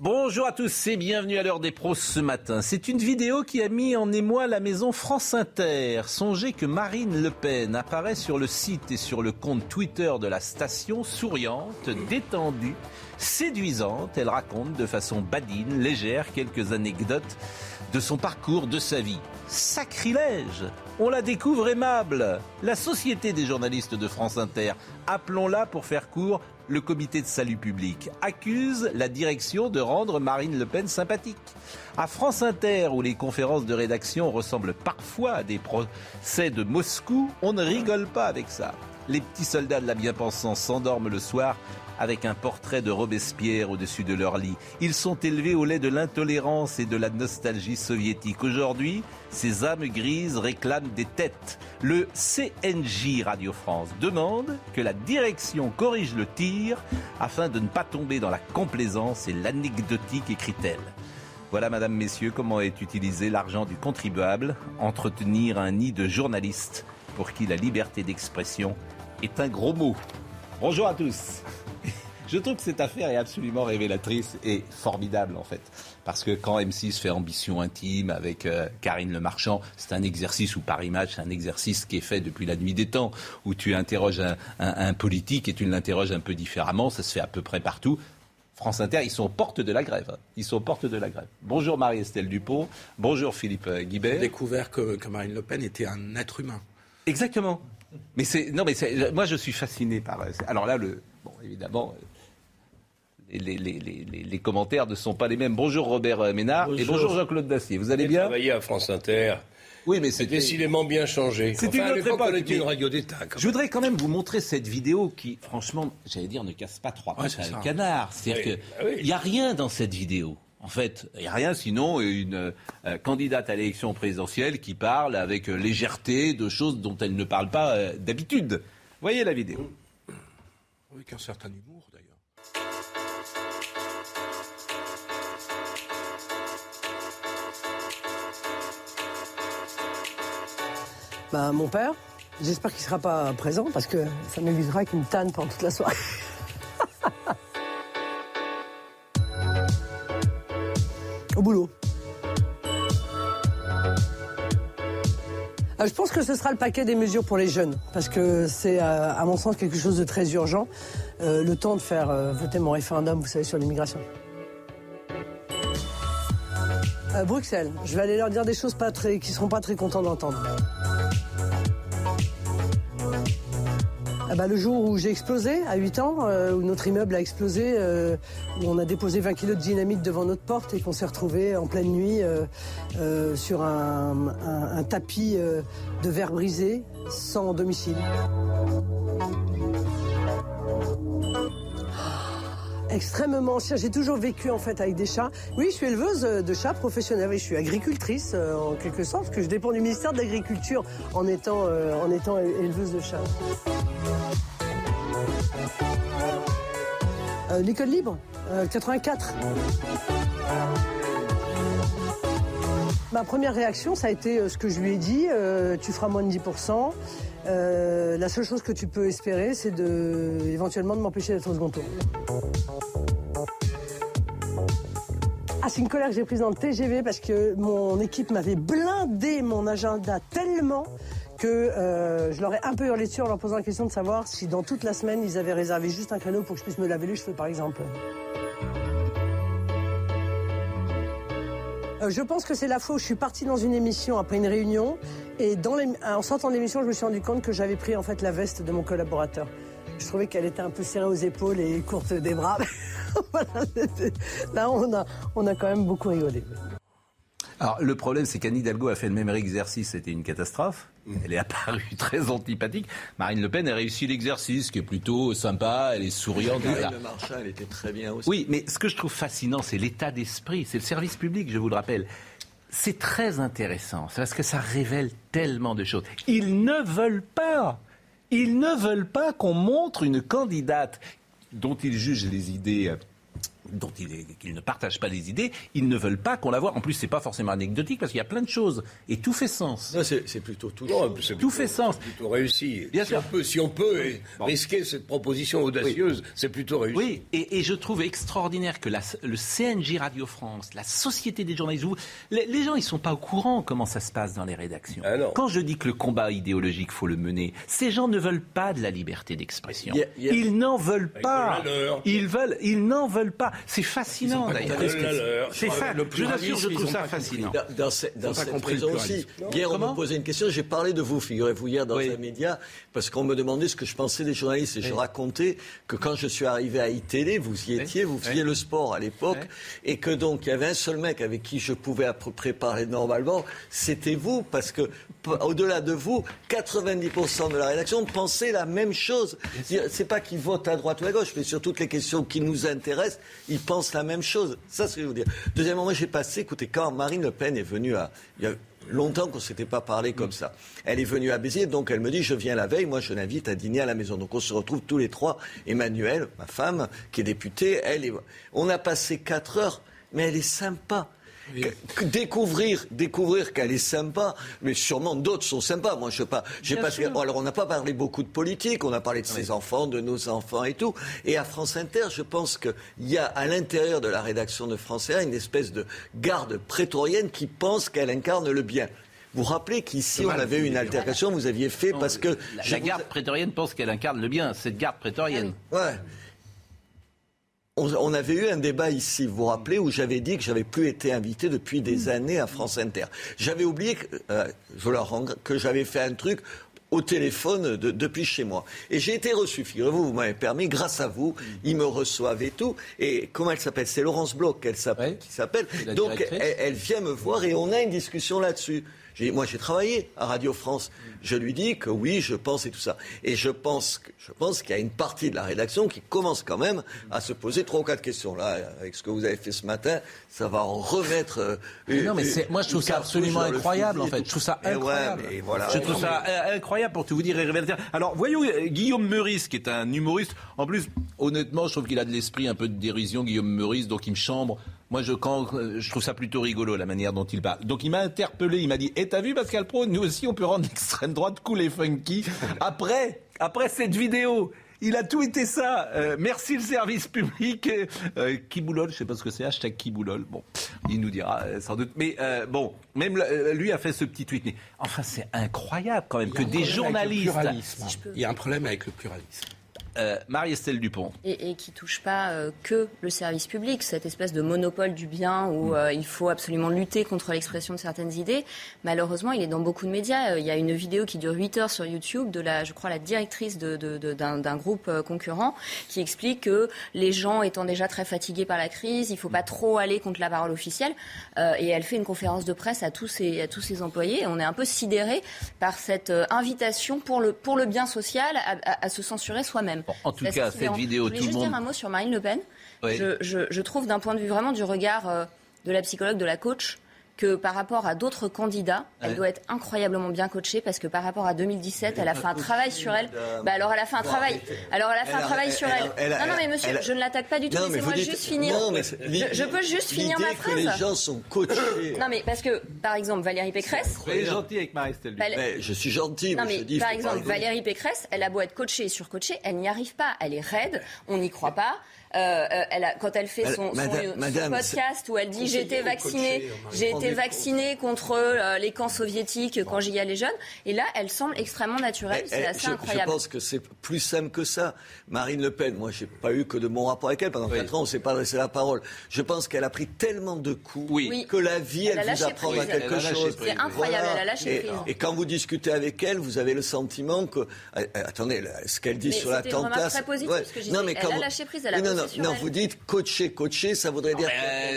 Bonjour à tous et bienvenue à l'heure des pros ce matin. C'est une vidéo qui a mis en émoi la maison France Inter. Songez que Marine Le Pen apparaît sur le site et sur le compte Twitter de la station souriante, détendue, séduisante. Elle raconte de façon badine, légère, quelques anecdotes de son parcours, de sa vie. Sacrilège On la découvre aimable. La Société des journalistes de France Inter, appelons-la pour faire court, le comité de salut public accuse la direction de rendre Marine Le Pen sympathique. À France Inter, où les conférences de rédaction ressemblent parfois à des procès de Moscou, on ne rigole pas avec ça. Les petits soldats de la bien-pensance s'endorment le soir avec un portrait de Robespierre au-dessus de leur lit. Ils sont élevés au lait de l'intolérance et de la nostalgie soviétique. Aujourd'hui, ces âmes grises réclament des têtes. Le CNJ Radio France demande que la direction corrige le tir afin de ne pas tomber dans la complaisance et l'anecdotique, écrit-elle. Voilà, Madame, Messieurs, comment est utilisé l'argent du contribuable, entretenir un nid de journalistes pour qui la liberté d'expression est un gros mot. Bonjour à tous. Je trouve que cette affaire est absolument révélatrice et formidable en fait. Parce que quand M6 fait ambition intime avec euh, Karine Le Marchand, c'est un exercice, ou par image, c'est un exercice qui est fait depuis la nuit des temps, où tu interroges un, politique et tu l'interroges un peu différemment, ça se fait à peu près partout. France Inter, ils sont aux portes de la grève. Ils sont aux portes de la grève. Bonjour Marie-Estelle Dupont. Bonjour Philippe euh, Guibert. J'ai découvert que, que Marine Le Pen était un être humain. Exactement. Mais c'est non, mais moi je suis fasciné par. Alors là, le bon, évidemment, les, commentaires ne sont pas les mêmes. Bonjour Robert Ménard et bonjour Jean-Claude Dacier. Vous allez bien travaillé à France Inter. Oui, mais c'est décidément bien changé. C'est une autre époque. une radio d'État. Je voudrais quand même vous montrer cette vidéo qui, franchement, j'allais dire, ne casse pas trois pattes à un canard. C'est-à-dire qu'il ah n'y a rien dans cette vidéo. En fait, il n'y a rien sinon une euh, candidate à l'élection présidentielle qui parle avec légèreté de choses dont elle ne parle pas euh, d'habitude. Voyez la vidéo. Avec un certain humour. Bah, mon père, j'espère qu'il ne sera pas présent parce que ça m'évitera qu'il me tanne pendant toute la soirée. Au boulot. Euh, je pense que ce sera le paquet des mesures pour les jeunes, parce que c'est, euh, à mon sens, quelque chose de très urgent. Euh, le temps de faire voter mon référendum, vous savez, sur l'immigration. Bruxelles, je vais aller leur dire des choses pas très, seront pas très contents d'entendre. Bah, le jour où j'ai explosé, à 8 ans, euh, où notre immeuble a explosé, euh, où on a déposé 20 kilos de dynamite devant notre porte et qu'on s'est retrouvé en pleine nuit euh, sur un, un tapis de verre brisé, sans domicile. Extrêmement ancien. J'ai toujours vécu en fait avec des chats. Oui, je suis éleveuse de chats professionnelle. Oui, je suis agricultrice en quelque sorte, parce que je dépends du ministère de l'Agriculture en étant, en étant éleveuse de chats. Euh, l'école libre, 84. Euh, Ma première réaction, ça a été euh, ce que je lui ai dit, tu feras moins de 10%. La seule chose que tu peux espérer, c'est de, éventuellement de m'empêcher d'être au second tour. Ah, c'est une colère que j'ai prise dans le TGV parce que mon équipe m'avait blindé mon agenda tellement que euh, je leur ai un peu hurlé dessus en leur posant la question de savoir si dans toute la semaine ils avaient réservé juste un créneau pour que je puisse me laver les cheveux par exemple. Euh, je pense que c'est la fois où je suis partie dans une émission après une réunion et dans en sortant de l'émission, je me suis rendu compte que j'avais pris en fait la veste de mon collaborateur. Je trouvais qu'elle était un peu serrée aux épaules et courte des bras. Là, on a, on a quand même beaucoup rigolé. Alors, le problème, c'est qu'Anne Hidalgo a fait le même exercice, c'était une catastrophe. Mm. Elle est apparue très antipathique. Marine Le Pen a réussi l'exercice, qui est plutôt sympa, elle est souriante. Le Marchal était très bien aussi. Oui, mais ce que je trouve fascinant, c'est l'état d'esprit, c'est le service public, je vous le rappelle. C'est très intéressant, parce que ça révèle tellement de choses. Ils ne veulent pas, ils ne veulent pas qu'on montre une candidate dont ils jugent les idées dont ils, ne partagent pas les idées, ils ne veulent pas qu'on la voit. En plus, c'est pas forcément anecdotique parce qu'il y a plein de choses et tout fait sens. c'est plutôt tout. tout fait sens. Plutôt réussi. Bien si sûr. On peut, si on peut risquer cette proposition audacieuse, c'est plutôt réussi. Oui, et, je trouve extraordinaire que le CNJ Radio France, la Société des journalistes, les, gens ils sont pas au courant comment ça se passe dans les rédactions. Ah Quand je dis que le combat idéologique faut le mener, ces gens ne veulent pas de la liberté d'expression. Ils n'en veulent pas. Ils veulent, ils n'en veulent pas. C'est fascinant d'ailleurs. C'est fa... Je vous assure, je trouve ça fascinant. Dans, cette, dans cette prison aussi. Hier, on m'a posé une question. J'ai parlé de vous, figurez-vous, hier dans un média, parce qu'on me demandait ce que je pensais des journalistes. Et je racontais que quand je suis arrivé à iTélé, vous y étiez, vous faisiez le sport à l'époque, et que donc il y avait un seul mec avec qui je pouvais à peu près parler normalement, c'était vous, parce que au-delà de vous, 90% de la rédaction pensait la même chose. C'est pas qu'ils votent à droite ou à gauche, mais sur toutes les questions qui nous intéressent, ils pensent la même chose. Ça, c'est ce que je veux dire. Deuxièmement, moi, j'ai passé, écoutez, quand Marine Le Pen est venue à. Il y a longtemps qu'on ne s'était pas parlé comme ça. Elle est venue à Béziers, donc elle me dit Je viens la veille, moi je l'invite à dîner à la maison. Donc on se retrouve tous les trois. Emmanuel, ma femme, qui est députée, elle est. On a passé quatre heures, mais elle est sympa découvrir, découvrir qu'elle est sympa, mais sûrement d'autres sont sympas. Moi, je sais pas. J'ai pas. alors, on n'a pas parlé beaucoup de politique. On a parlé de ses enfants, de nos enfants et tout. Et à France Inter, je pense qu'il y a à l'intérieur de la rédaction de France Inter une espèce de garde prétorienne qui pense qu'elle incarne le bien. Vous vous rappelez qu'ici, on avait eu une altercation, vous aviez fait parce que... La, garde prétorienne pense qu'elle incarne le bien, cette garde prétorienne. Ouais on, avait eu un débat ici, vous vous rappelez, où j'avais dit que j'avais plus été invité depuis des mm. années à France Inter. J'avais oublié, que, euh, je leur rends, que j'avais fait un truc au téléphone depuis chez moi. Et j'ai été reçu, figurez-vous, vous, m'avez permis, grâce à vous, ils me reçoivent et tout. Et comment elle s'appelle? C'est Laurence Bloch qu'elle s'appelle, qui s'appelle. Donc elle, vient me voir et on a une discussion là-dessus. Moi, j'ai travaillé à Radio France. Je lui dis que oui, je pense et tout ça. Et je pense, je pense qu'il y a une partie de la rédaction qui commence quand même à se poser trois ou quatre questions. Là, avec ce que vous avez fait ce matin, ça va en remettre. Euh, non, mais moi, je trouve ça absolument incroyable, en fait. Je trouve ça incroyable. voilà. Je trouve ça incroyable pour tout vous dire. Alors, voyons Guillaume Meurice, qui est un humoriste. En plus, honnêtement, je trouve qu'il a de l'esprit un peu de dérision, Guillaume Meurice, donc il me chambre moi, je, quand, euh, je trouve ça plutôt rigolo, la manière dont il parle. Donc, il m'a interpellé. Il m'a dit, et eh, t'as vu, Pascal Pro, nous aussi, on peut rendre l'extrême droite cool et funky. Après, après cette vidéo. Il a tout été ça. Euh, merci le service public. Euh, Kiboulol, je sais pas ce que c'est, hashtag Kiboulol. Bon, il nous dira euh, sans doute. Mais bon, même lui a fait ce petit tweet. Mais enfin, c'est incroyable quand même que des journalistes. Il y a un problème avec le pluralisme. Euh, Marie-Estelle Dupont. Et, et, qui touche pas euh, que le service public, cette espèce de monopole du bien où mm. euh, il faut absolument lutter contre l'expression de certaines idées. Malheureusement, il est dans beaucoup de médias. Il y a une vidéo qui dure 8 heures sur YouTube de la, je crois, la directrice d'un de, de, groupe concurrent qui explique que les gens étant déjà très fatigués par la crise, il faut pas trop aller contre la parole officielle. et elle fait une conférence de presse à tous ses, à tous ses employés. Et on est un peu sidéré par cette invitation pour le, pour le bien social à se censurer soi-même en tout cas, cette vidéo, tout le monde. Je juste dire un mot sur Marine Le Pen. Je, trouve d'un point de vue vraiment du regard euh, de la psychologue, de la coach, que par rapport à d'autres candidats, elle doit être incroyablement bien coachée parce que par rapport à 2017, elle a fait un travail sur elle. Bah alors elle a fait un travail. Alors elle a fait un travail sur elle. Non non mais monsieur, je ne l'attaque pas du tout. Laissez-moi juste finir. Je, peux juste finir ma phrase. Que les gens sont coachés. Non mais parce que par exemple Valérie Pécresse. Vous gentil avec Marie-Estelle. Je suis gentil. Non mais par exemple Valérie Pécresse, elle a beau être coachée et surcoachée, elle n'y arrive pas. Elle est raide. On n'y croit pas. Euh, euh, elle a, quand elle fait son, podcast où elle dit j'ai été vaccinée, j'ai été vaccinée contre euh, les camps soviétiques quand j'y allais jeune. Et là, elle semble extrêmement naturelle. C'est assez incroyable. Je pense que c'est plus simple que ça. Marine Le Pen, moi, j'ai pas eu que de mon rapport avec elle. Pendant quatre ans, on s'est pas adressé la parole. Je pense qu'elle a pris tellement de coups que la vie, elle, vous apprend à quelque chose. C'est incroyable. Elle a lâché et, prise. Et quand vous discutez avec elle, vous avez le sentiment que, attendez, ce qu'elle dit sur l'attentat. C'est très positif. ce que non, mais elle a lâché prise. Elle a non, non, vous dites coacher, coacher, ça voudrait dire.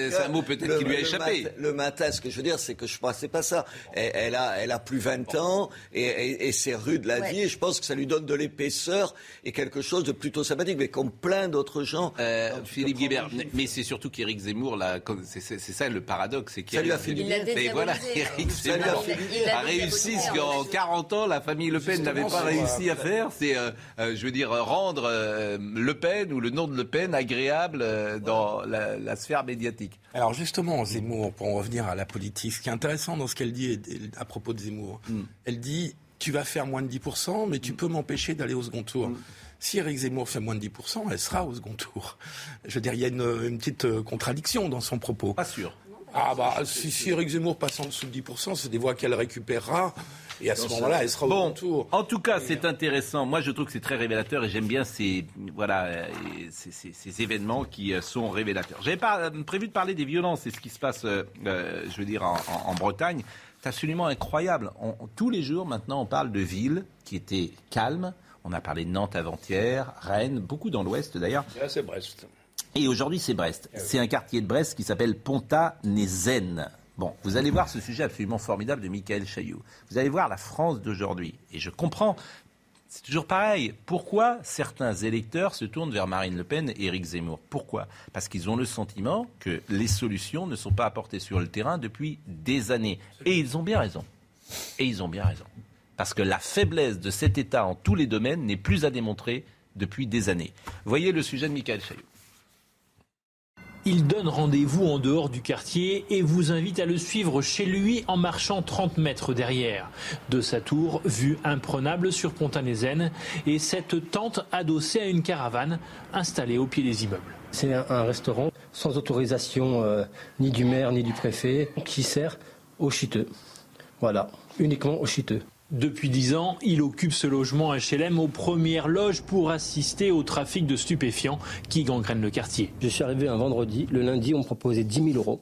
c'est un mot peut-être qui lui a échappé. Le matin, ce que je veux dire, c'est que je pense c'est pas ça. Elle, a, elle a plus 20 ans et, c'est rude la vie. Et je pense que ça lui donne de l'épaisseur et quelque chose de plutôt sympathique, mais comme plein d'autres gens. Euh, Philippe Guibert, mais c'est surtout qu'Éric Zemmour, là, c'est ça le paradoxe, c'est qu'il a fait du bien. Mais voilà, Éric Zemmour a réussi ce qu'en 40 ans la famille Le Pen n'avait pas réussi à faire. C'est, euh, euh, je veux dire, rendre Le Pen ou le nom de Le Pen agréable dans la, sphère médiatique. Alors justement, Zemmour, pour en revenir à la politique, ce qui est intéressant dans ce qu'elle dit à propos de Zemmour, hmm. elle dit tu vas faire moins de 10%, mais tu hmm. peux m'empêcher d'aller au second tour. Hmm. Si Eric Zemmour fait moins de 10%, elle sera au second tour. Je veux dire, il y a une, petite euh, contradiction dans son propos. Pas sûr. Ah bah, si, si Eric Zemmour passe en dessous de 10%, c'est des voix qu'elle récupérera. Et à ce moment-là, elle sera au bon, tour. En tout cas, c'est intéressant. Moi, je trouve que c'est très révélateur et j'aime bien ces, voilà, ces, événements qui euh, sont révélateurs. J'avais pas euh, prévu de parler des violences et ce qui se passe, je veux dire, en, Bretagne. C'est absolument incroyable. tous les jours, maintenant, on parle de villes qui étaient calmes, on a parlé de Nantes avant-hier, Rennes, beaucoup dans l'ouest d'ailleurs. c'est Brest. Et aujourd'hui, c'est Brest. Eh c'est un quartier de Brest qui s'appelle Ponta-Nézen. Bon, vous allez voir ce sujet absolument formidable de Michael Chailloux. Vous allez voir la France d'aujourd'hui. Et je comprends, c'est toujours pareil. Pourquoi certains électeurs se tournent vers Marine Le Pen et Éric Zemmour? Pourquoi? Parce qu'ils ont le sentiment que les solutions ne sont pas apportées sur le terrain depuis des années. Et ils ont bien raison. Et ils ont bien raison parce que la faiblesse de cet État en tous les domaines n'est plus à démontrer depuis des années. Voyez le sujet de Michael Chaillot. Il donne rendez-vous en dehors du quartier et vous invite à le suivre chez lui en marchant 30 mètres derrière. De sa tour, vue imprenable sur Pontanézen et cette tente adossée à une caravane installée au pied des immeubles. C'est un restaurant sans autorisation euh, ni du maire ni du préfet qui sert aux chiteux. Voilà, uniquement aux chiteux. Depuis dix ans, il occupe ce logement HLM aux premières loges pour assister au trafic de stupéfiants qui gangrène le quartier. Je suis arrivé un vendredi. Le lundi, on me proposait 10 000 euros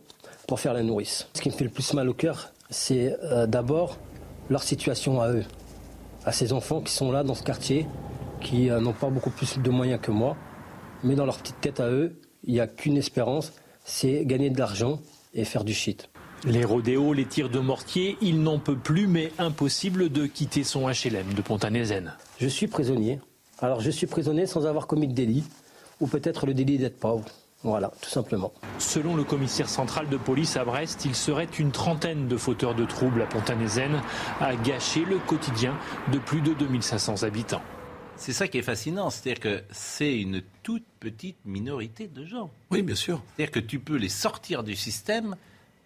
pour faire la nourrice. Ce qui me fait le plus mal au cœur, c'est euh, d'abord leur situation à eux, à ces enfants qui sont là dans ce quartier, qui euh, n'ont pas beaucoup plus de moyens que moi. Mais dans leur petite tête à eux, il n'y a qu'une espérance, c'est gagner de l'argent et faire du shit. Les rodéos, les tirs de mortier, il n'en peut plus, mais impossible de quitter son HLM de Pontanézen. Je suis prisonnier. Alors je suis prisonnier sans avoir commis de délit, ou peut-être le délit d'être pauvre. Voilà, tout simplement. Selon le commissaire central de police à Brest, il serait une trentaine de fauteurs de troubles à Pontanézen à gâcher le quotidien de plus de 2500 habitants. C'est ça qui est fascinant, c'est-à-dire que c'est une toute petite minorité de gens. Oui, bien sûr. C'est-à-dire que tu peux les sortir du système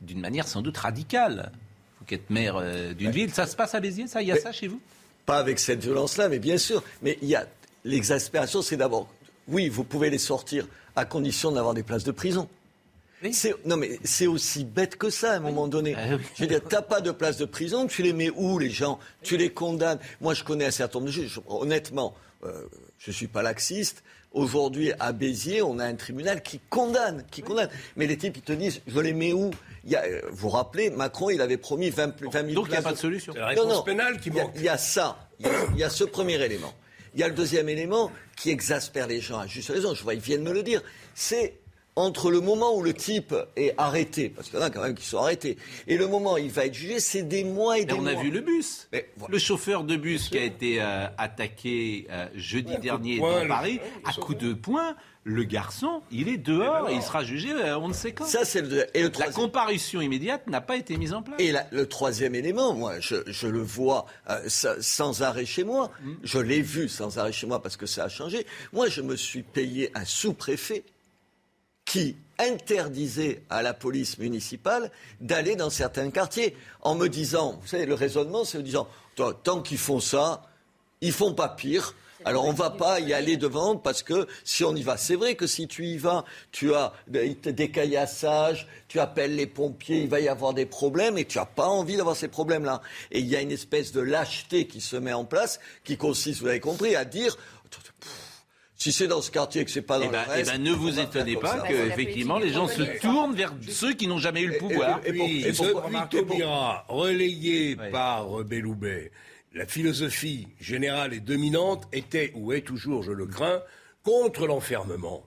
d'une manière sans doute radicale. Vous qui êtes maire euh, d'une ville, ça se passe à Béziers, ça Il y a ça chez vous? Pas avec cette violence-là, mais bien sûr. Mais il y a l'exaspération, c'est d'abord, oui, vous pouvez les sortir à condition d'avoir des places de prison. Non, mais c'est aussi bête que ça à un moment donné. Ah je veux dire, t'as pas de place de prison, tu les mets où les gens? Tu les condamnes. Moi, je connais un certain nombre de juges. Honnêtement, euh, je ne suis pas laxiste. Aujourd'hui, à Béziers, on a un tribunal qui condamne, qui condamne. Mais les types, ils te disent, je les mets où? Il euh, vous vous rappelez, Macron, il avait promis 20, 20 000 Donc il n'y a pas de solution. C'est la réponse pénale qui manque. Il y, a ça. Il y a, ce premier élément. Il y a le deuxième élément qui exaspère les gens à juste raison. Je vois, ils viennent me le dire. C'est entre le moment où le type est arrêté, parce qu'il y en a quand même qui sont arrêtés, et le moment où il va être jugé, c'est des mois et des mois. On a vu le bus. Le chauffeur de bus qui a été euh, attaqué euh, jeudi dernier dans Paris, à coup de poing le garçon, il est dehors et il sera jugé euh, on ne sait quand. Ça, c'est le, et La comparution immédiate n'a pas été mise en place. Et le troisième élément, moi, je, le vois euh, sans arrêt chez moi. Mm. Je l'ai vu sans arrêt chez moi parce que ça a changé. Moi, je me suis payé un sous-préfet qui interdisait à la police municipale d'aller dans certains quartiers en me disant, vous savez, le raisonnement, c'est en disant, tant qu'ils font ça, ils font pas pire. Alors on ne va pas y aller devant parce que si on y va, c'est vrai que si tu y vas, tu as des caillassages, tu appelles les pompiers, il va y avoir des problèmes et tu n'as pas envie d'avoir ces problèmes-là. Et il y a une espèce de lâcheté qui se met en place qui consiste, vous avez compris, à dire si c'est dans ce quartier que c'est pas dans eh ben, le reste, eh ben, ne vous étonnez pas que effectivement les gens se tournent vers ceux qui n'ont jamais eu le pouvoir. Et, et, et, et ce relayé par Belloubet, la philosophie générale et dominante était, ou est toujours, je le crains, contre l'enfermement.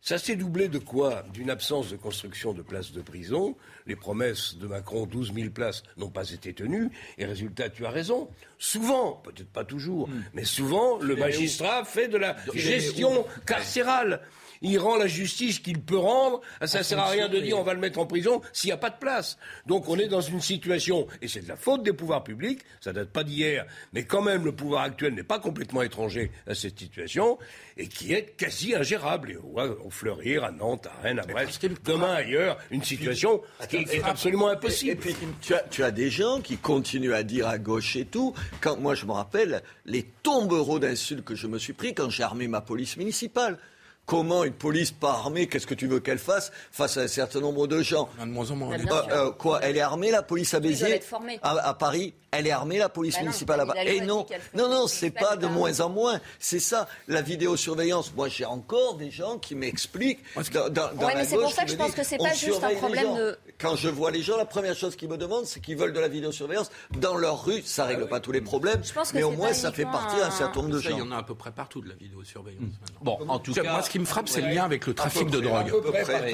Ça s'est doublé de quoi? D'une absence de construction de places de prison. Les promesses de Macron, 12 000 places, n'ont pas été tenues. Et résultat, tu as raison. Souvent, peut-être pas toujours, hmm. mais souvent, le magistrat fait de la gestion carcérale il rend la justice qu'il peut rendre. Ça ne sert à rien de dire on va le mettre en prison s'il n'y a pas de place. Donc on est dans une situation, et c'est de la faute des pouvoirs publics, ça date pas d'hier, mais quand même le pouvoir actuel n'est pas complètement étranger à cette situation, et qui est quasi ingérable. Et on voit Fleurir, à Nantes, à Rennes, à Brest, demain ailleurs, une situation qui est absolument impossible. Et puis tu as, tu as des gens qui continuent à dire à gauche et tout. Quand moi je me rappelle les tombereaux d'insultes que je me suis pris quand j'ai armé ma police municipale. Comment une police pas armée, qu'est-ce que tu veux qu'elle fasse face à un certain nombre de gens de moins en moins. Euh, euh, quoi Elle est armée, la police à Béziers à, Paris elle est armée, la police bah municipale là-bas. Et non, non, non, c'est pas de moins en moins. C'est ça, la vidéosurveillance. Moi, j'ai encore des gens qui m'expliquent. Dans, dans, mais c'est pour ça que je pense que c'est pas juste un problème de. Quand je vois les gens, la première chose qu'ils me demandent, c'est qu'ils veulent de la vidéosurveillance dans leur rue. Ça règle ah pas tous les problèmes, mais au moins ça fait partie d'un certain nombre de gens. Il y en a à peu près partout de la vidéosurveillance. Hmm. Bon, en tout cas, moi, ce qui me frappe, c'est le lien avec le trafic de drogue.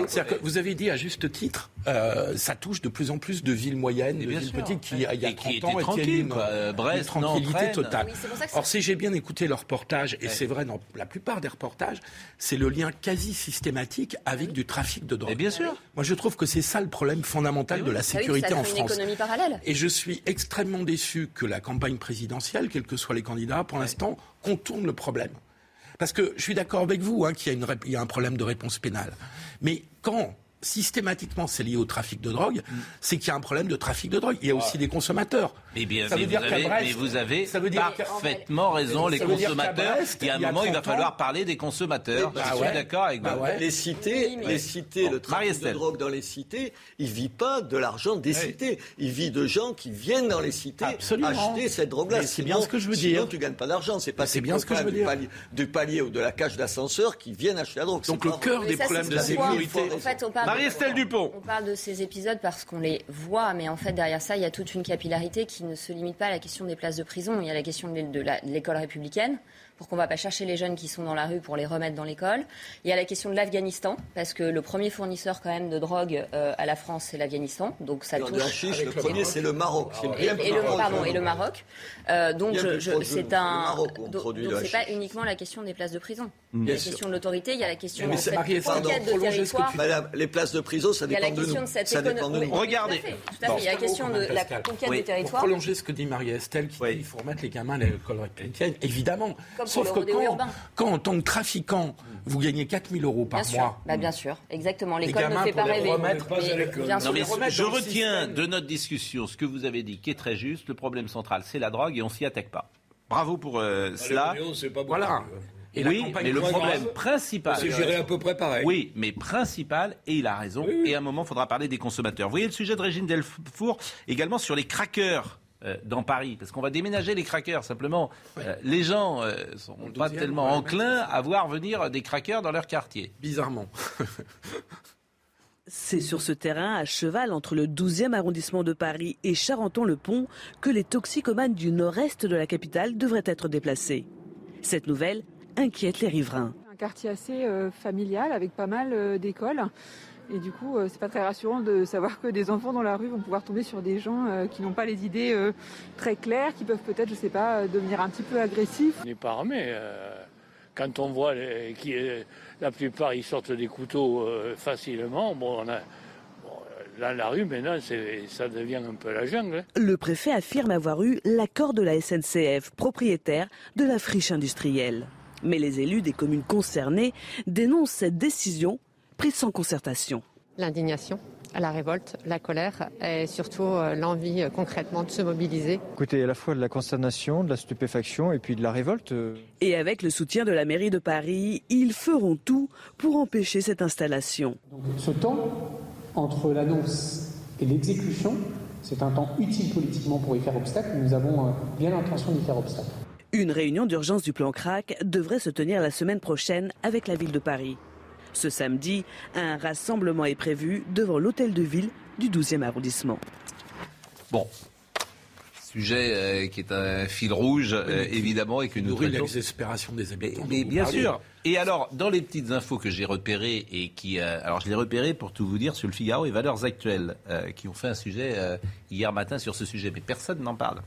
C'est-à-dire que vous avez dit à juste titre, euh, ça touche de plus en plus de villes moyennes, de villes petites qui, il y a 30 ans, étaient Brest, tranquillité totale. Or, si j'ai bien écouté le reportage, et c'est vrai dans la plupart des reportages, c'est le lien quasi systématique avec du trafic de drogue. bien sûr. Moi, je trouve que c'est ça le problème fondamental de la sécurité en France. Une économie parallèle. Et je suis extrêmement déçu que la campagne présidentielle, quels que soient les candidats, pour l'instant, contourne le problème. Parce que je suis d'accord avec vous hein, qu'il y, a un problème de réponse pénale. Mais quand systématiquement c'est lié au trafic de drogue, mm. c'est qu'il y a un problème de trafic de drogue. Il y a aussi des consommateurs. Mais, bien, ça veut dire vous, avez, mais vous avez ça veut dire parfaitement raison, les consommateurs. il y a un moment, il va falloir parler des consommateurs. Bah je suis d'accord avec bah vous. Les cités, les cités, le trafic de drogue dans les cités, il vit pas de l'argent des cités. Il vit de gens qui viennent dans les cités acheter cette drogue-là. C'est bien ce que je veux dire. Sinon, tu gagnes pas d'argent. C'est pas c'est bien ce que je veux dire. Du palier ou de la cage d'ascenseur qui viennent acheter la drogue. Donc le cœur des problèmes de sécurité. Marie-Estelle Dupont. On parle de ces épisodes parce qu'on les voit, mais en fait, derrière ça, il y a toute une capillarité qui ne se limite pas à la question des places de prison. Il y a la question de l'école républicaine pour qu'on ne va pas chercher les jeunes qui sont dans la rue pour les remettre dans l'école. Il y a la question de l'Afghanistan, parce que le premier fournisseur quand même de drogue euh, à la France, c'est l'Afghanistan. Donc ça touche. le premier, c'est le Maroc. et, le, pardon, et le Maroc. Euh, donc c'est un. Donc c'est pas uniquement la question des places de prison. il y a la question de l'autorité, il y a la question de territoire. Les places de prison, ça dépend de nous. Ça dépend de nous. Regardez. Tout à fait. Il y a la question de la conquête des territoires. Pour prolonger ce que dit Marie-Estelle, qui dit qu'il faut remettre les gamins à l'école républicaine, évidemment. Sauf que quand, en tant que trafiquant, vous gagnez 4 000 euros par mois. Bah, bien sûr, exactement. L'école ne fait pas rêver. je retiens de notre discussion ce que vous avez dit, qui est très juste. Le problème central, c'est la drogue et on s'y attaque pas. Bravo pour euh, cela. voilà. Et oui, mais le problème principal. C'est géré à peu près pareil. Oui, mais principal, et il a raison, et à un moment, il faudra parler des consommateurs. Vous voyez le sujet de Régine Delfour également sur les craqueurs. Euh, dans Paris, parce qu'on va déménager les craqueurs. Simplement, euh, les gens ne euh, sont pas tellement enclins à voir venir des craqueurs dans leur quartier. Bizarrement. C'est sur ce terrain, à cheval entre le 12e arrondissement de Paris et Charenton-le-Pont, que les toxicomanes du nord-est de la capitale devraient être déplacés. Cette nouvelle inquiète les riverains. Un quartier assez familial avec pas mal d'écoles. Et du coup, euh, c'est pas très rassurant de savoir que des enfants dans la rue vont pouvoir tomber sur des gens euh, qui n'ont pas les idées euh, très claires, qui peuvent peut-être, je sais pas, devenir un petit peu agressifs. On n'est pas armé. Quand on voit les, qui, la plupart, ils sortent des couteaux facilement. Bon, on a, dans la rue, maintenant, ça devient un peu la jungle. Hein. Le préfet affirme avoir eu l'accord de la SNCF, propriétaire de la friche industrielle. Mais les élus des communes concernées dénoncent cette décision prise sans concertation. L'indignation, la révolte, la colère et surtout euh, l'envie euh, concrètement de se mobiliser. Écoutez, à la fois de la consternation, de la stupéfaction et puis de la révolte. Euh. Et avec le soutien de la mairie de Paris, ils feront tout pour empêcher cette installation. ce temps entre l'annonce et l'exécution, c'est un temps utile politiquement pour y faire obstacle. Nous avons bien l'intention d'y faire obstacle. Une réunion d'urgence du plan CRAC devrait se tenir la semaine prochaine avec la ville de Paris. Ce samedi, un rassemblement est prévu devant l'hôtel de ville du 12e arrondissement. Bon, sujet euh, qui est un fil rouge, euh, évidemment, et que nous traitons. l'exaspération des habitants. Mais, bien sûr. Et alors, dans les petites infos que j'ai repérées et qui, euh, alors je les repérées pour tout vous dire sur le Figaro et Valeurs Actuelles, qui ont fait un sujet hier matin sur ce sujet, mais personne n'en parle.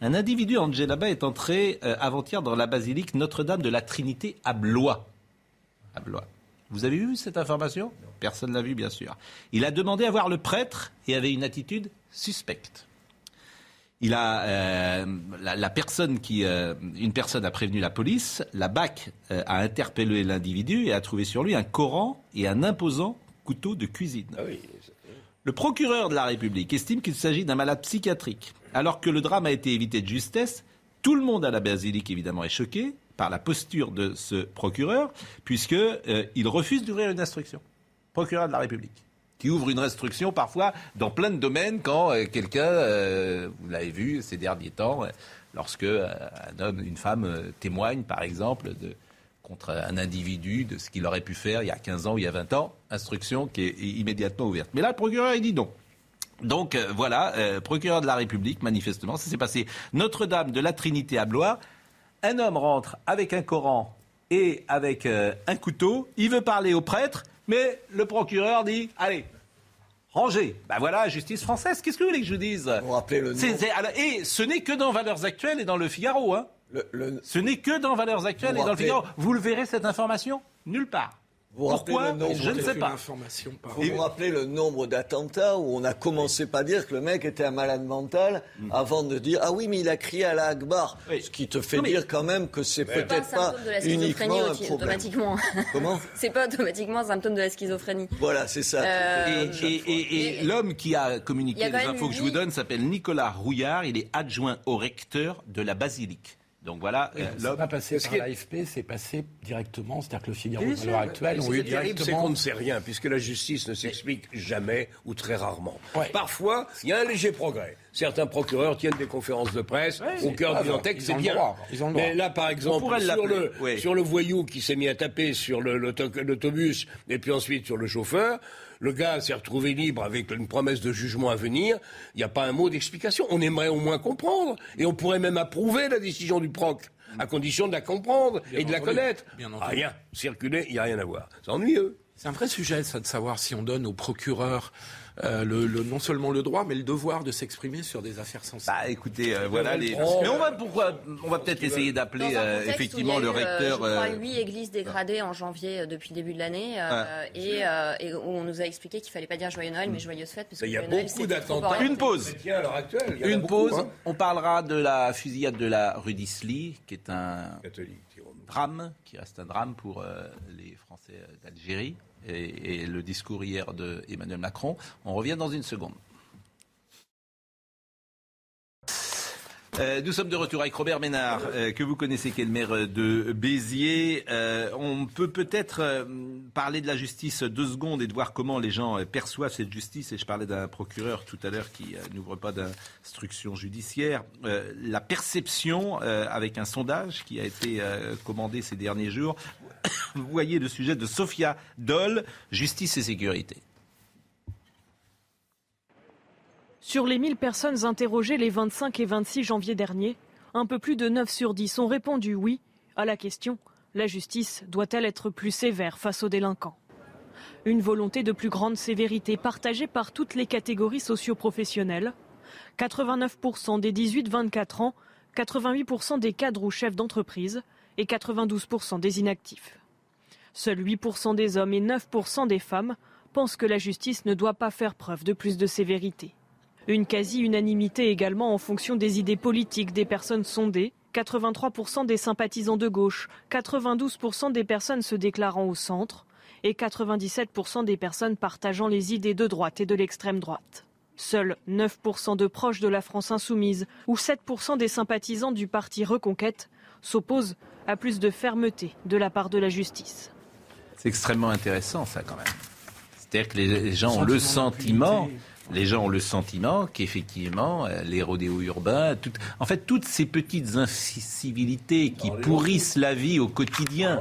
Un individu en Djellaba est entré avant-hier dans la basilique Notre-Dame de la Trinité à Blois. À Blois. Vous avez vu cette information? Personne ne l'a vu, bien sûr. Il a demandé à voir le prêtre et avait une attitude suspecte. Il a euh, la, personne qui, euh, une personne a prévenu la police. La BAC euh, a interpellé l'individu et a trouvé sur lui un Coran et un imposant couteau de cuisine. Ah le procureur de la République estime qu'il s'agit d'un malade psychiatrique. Alors que le drame a été évité de justesse, tout le monde à la basilique évidemment est choqué par la posture de ce procureur, puisqu'il refuse d'ouvrir une instruction. Procureur de la République qui ouvre une restriction parfois dans plein de domaines quand euh, quelqu'un, euh, vous l'avez vu ces derniers temps, euh, lorsque un homme, une femme témoigne par exemple de, contre un individu de ce qu'il aurait pu faire il y a 15 ans ou il y a 20 ans, instruction qui est immédiatement ouverte. Mais là, le procureur, il dit non. Donc voilà, procureur de la République, manifestement, ça s'est passé Notre-Dame de la Trinité à Blois. Un homme rentre avec un Coran et avec un couteau, il veut parler au prêtre, mais le procureur dit allez, rangez. Ben voilà, justice française. Qu'est-ce que vous voulez que je vous dise Vous rappelez le nom. et ce n'est que dans Valeurs Actuelles et dans Le Figaro. Hein. Ce n'est que dans Valeurs Actuelles et dans Le Figaro. Vous le verrez, cette information Nulle part. Vous Pourquoi Je ne sais pas. Vous vous rappelez le nombre d'attentats où on a commencé par dire que le mec était un malade mental mm. avant de dire ah oui mais il a crié à la Akbar, ce qui te fait dire quand même que c'est peut-être pas, uniquement un problème. Automatiquement. Comment C'est pas automatiquement un symptôme de la schizophrénie. Voilà, c'est ça. Euh, et, l'homme qui a communiqué les infos que je vous donne s'appelle Nicolas Rouillard. Il est adjoint au recteur de la basilique. Donc voilà, oui, euh, pas passé par l'AFP, c'est passé directement. C'est-à-dire que le Figaro, à l'heure actuelle, eu directement. C'est qu'on ne sait rien, puisque la justice ne s'explique jamais ou très rarement. Parfois, il y a un léger progrès. Certains procureurs tiennent des conférences de presse au cœur du texte, c'est bien. Mais là, par exemple, sur le, sur le voyou qui s'est mis à taper sur l'autobus et puis ensuite sur le chauffeur, le gars s'est retrouvé libre avec une promesse de jugement à venir. Il n'y a pas un mot d'explication. On aimerait au moins comprendre. Et on pourrait même approuver la décision du PROC, à condition de la comprendre et de la connaître. Rien. Circuler, il n'y a rien à voir. C'est ennuyeux. C'est un vrai sujet, ça, de savoir si on donne au procureur euh, le, non seulement le droit, mais le devoir de s'exprimer sur des affaires sensibles. Bah, écoutez, euh, voilà les. Mais on va pourquoi On va peut-être essayer d'appeler euh, effectivement le recteur. je crois huit églises dégradées en janvier depuis le début de l'année, et, et, on nous a expliqué qu'il fallait pas dire joyeux Noël, mais joyeuse fête, parce que il y a beaucoup d'attentats. Une pause. Une pause. Hein. On parlera de la fusillade de la rue d'Isly, qui est un drame, qui reste un drame pour les Français d'Algérie et, le discours hier de Emmanuel Macron. On revient dans une seconde. Euh, nous sommes de retour avec Robert Ménard, euh, que vous connaissez, qui est le maire de Béziers. Euh, on peut peut-être parler de la justice deux secondes et de voir comment les gens perçoivent cette justice. Et je parlais d'un procureur tout à l'heure qui n'ouvre pas d'instruction judiciaire. la perception, avec un sondage qui a été commandé ces derniers jours, vous voyez le sujet de Sophia Doll, justice et sécurité. Sur les 1000 personnes interrogées les 25 et 26 janvier dernier, un peu plus de 9 sur 10 ont répondu oui à la question la justice doit-elle être plus sévère face aux délinquants? Une volonté de plus grande sévérité partagée par toutes les catégories socioprofessionnelles. 89% des 18-24 ans, 88% des cadres ou chefs d'entreprise et 92% des inactifs. Seuls 8% des hommes et 9% des femmes pensent que la justice ne doit pas faire preuve de plus de sévérité. Une quasi-unanimité également en fonction des idées politiques des personnes sondées. 83% des sympathisants de gauche, 92% des personnes se déclarant au centre et 97% des personnes partageant les idées de droite et de l'extrême droite. Seuls 9% de proches de la France insoumise ou 7% des sympathisants du parti Reconquête s'opposent à plus de fermeté de la part de la justice. C'est extrêmement intéressant ça quand même. C'est-à-dire que les gens ont le sentiment les gens ont le sentiment qu'effectivement, euh, les rodéos urbains, en fait, toutes ces petites incivilités qui pourrissent la vie au quotidien.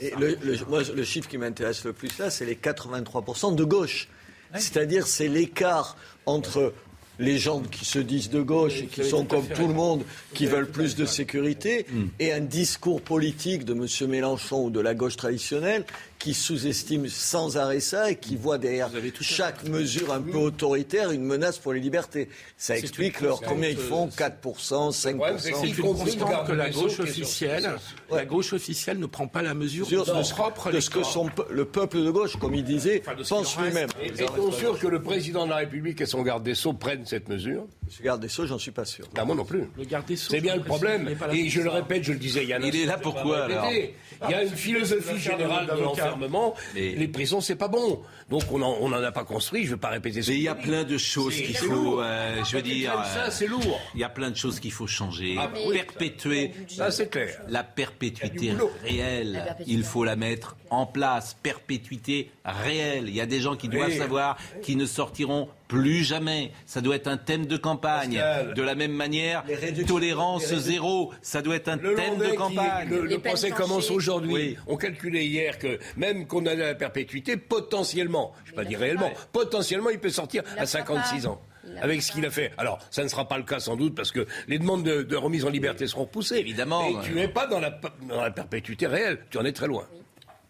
Et le, moi, le chiffre qui m'intéresse le plus là, c'est les 83% de gauche. C'est-à-dire, c'est l'écart entre les gens qui se disent de gauche et qui sont comme tout le monde, qui veulent plus de sécurité, mm. et un discours politique de M. Mélenchon ou de la gauche traditionnelle qui sous-estiment sans arrêt ça et qui voient derrière chaque mesure un peu autoritaire une menace pour les libertés. Ça explique leur combien ils font 4%, 5%. C'est une que la gauche officielle, la gauche officielle ne prend pas la mesure de, son propre de ce que son, le peuple de gauche, comme il disait, pense lui-même. Est-on sûr que le président de la République et son garde des Sceaux prennent cette mesure? Monsieur garde des Sceaux, j'en suis pas sûr. Ah, moi non plus. C'est bien le problème. Et je le répète, je le disais il y a Il est là pourquoi alors? Il y a une philosophie générale de Les prisons, c'est pas bon. Donc on n'en a pas construit. Je ne vais pas répéter. Mais il y a plein de choses qu'il faut. Euh, je veux dire. Ça, c'est lourd. Il y a plein de choses qu'il faut changer, ah, perpétuer. Ça, c'est clair. La perpétuité réelle, il faut la mettre en place. Perpétuité réelle. Il y a des gens qui doivent savoir qui ne sortiront plus jamais. Ça doit être un thème de campagne. De la même manière, tolérance zéro, ça doit être un thème de campagne. le, procès commence aujourd'hui. On calculait hier que même qu'on a la perpétuité, potentiellement, je ne vais pas dire réellement, potentiellement, il peut sortir à 56 ans avec ce qu'il a fait. Alors, ça ne sera pas le cas sans doute parce que les demandes de, remise en liberté seront repoussées. Évidemment. Et tu n'es pas dans la, dans la perpétuité réelle, tu en es très loin.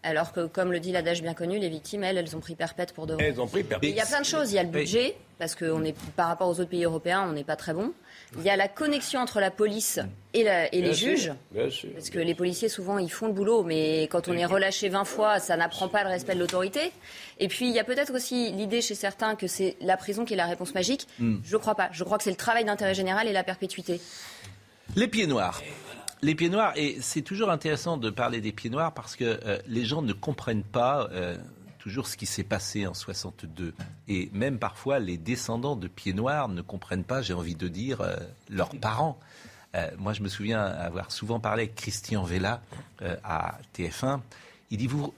Alors que, comme le dit l'adage bien connu, les victimes, elles, elles ont pris perpète pour de vrai. Elles ont pris perpète. Il y a plein de choses. Il y a le budget, parce que est, par rapport aux autres pays européens, on n'est pas très bon. Il y a la connexion entre la police et, les juges. parce que les policiers, souvent, ils font le boulot, mais quand on est relâché 20 fois, ça n'apprend pas le respect de l'autorité. Et puis, il y a peut-être aussi l'idée chez certains que c'est la prison qui est la réponse magique. Hmm. Je ne crois pas. Je crois que c'est le travail d'intérêt général et la perpétuité. Les pieds noirs. Les pieds noirs, et c'est toujours intéressant de parler des pieds noirs parce que euh, les gens ne comprennent pas euh, toujours ce qui s'est passé en 62. Et même parfois, les descendants de pieds noirs ne comprennent pas, j'ai envie de dire, euh, leurs parents. moi, je me souviens avoir souvent parlé avec Christian Vella à TF1. Il dit, vous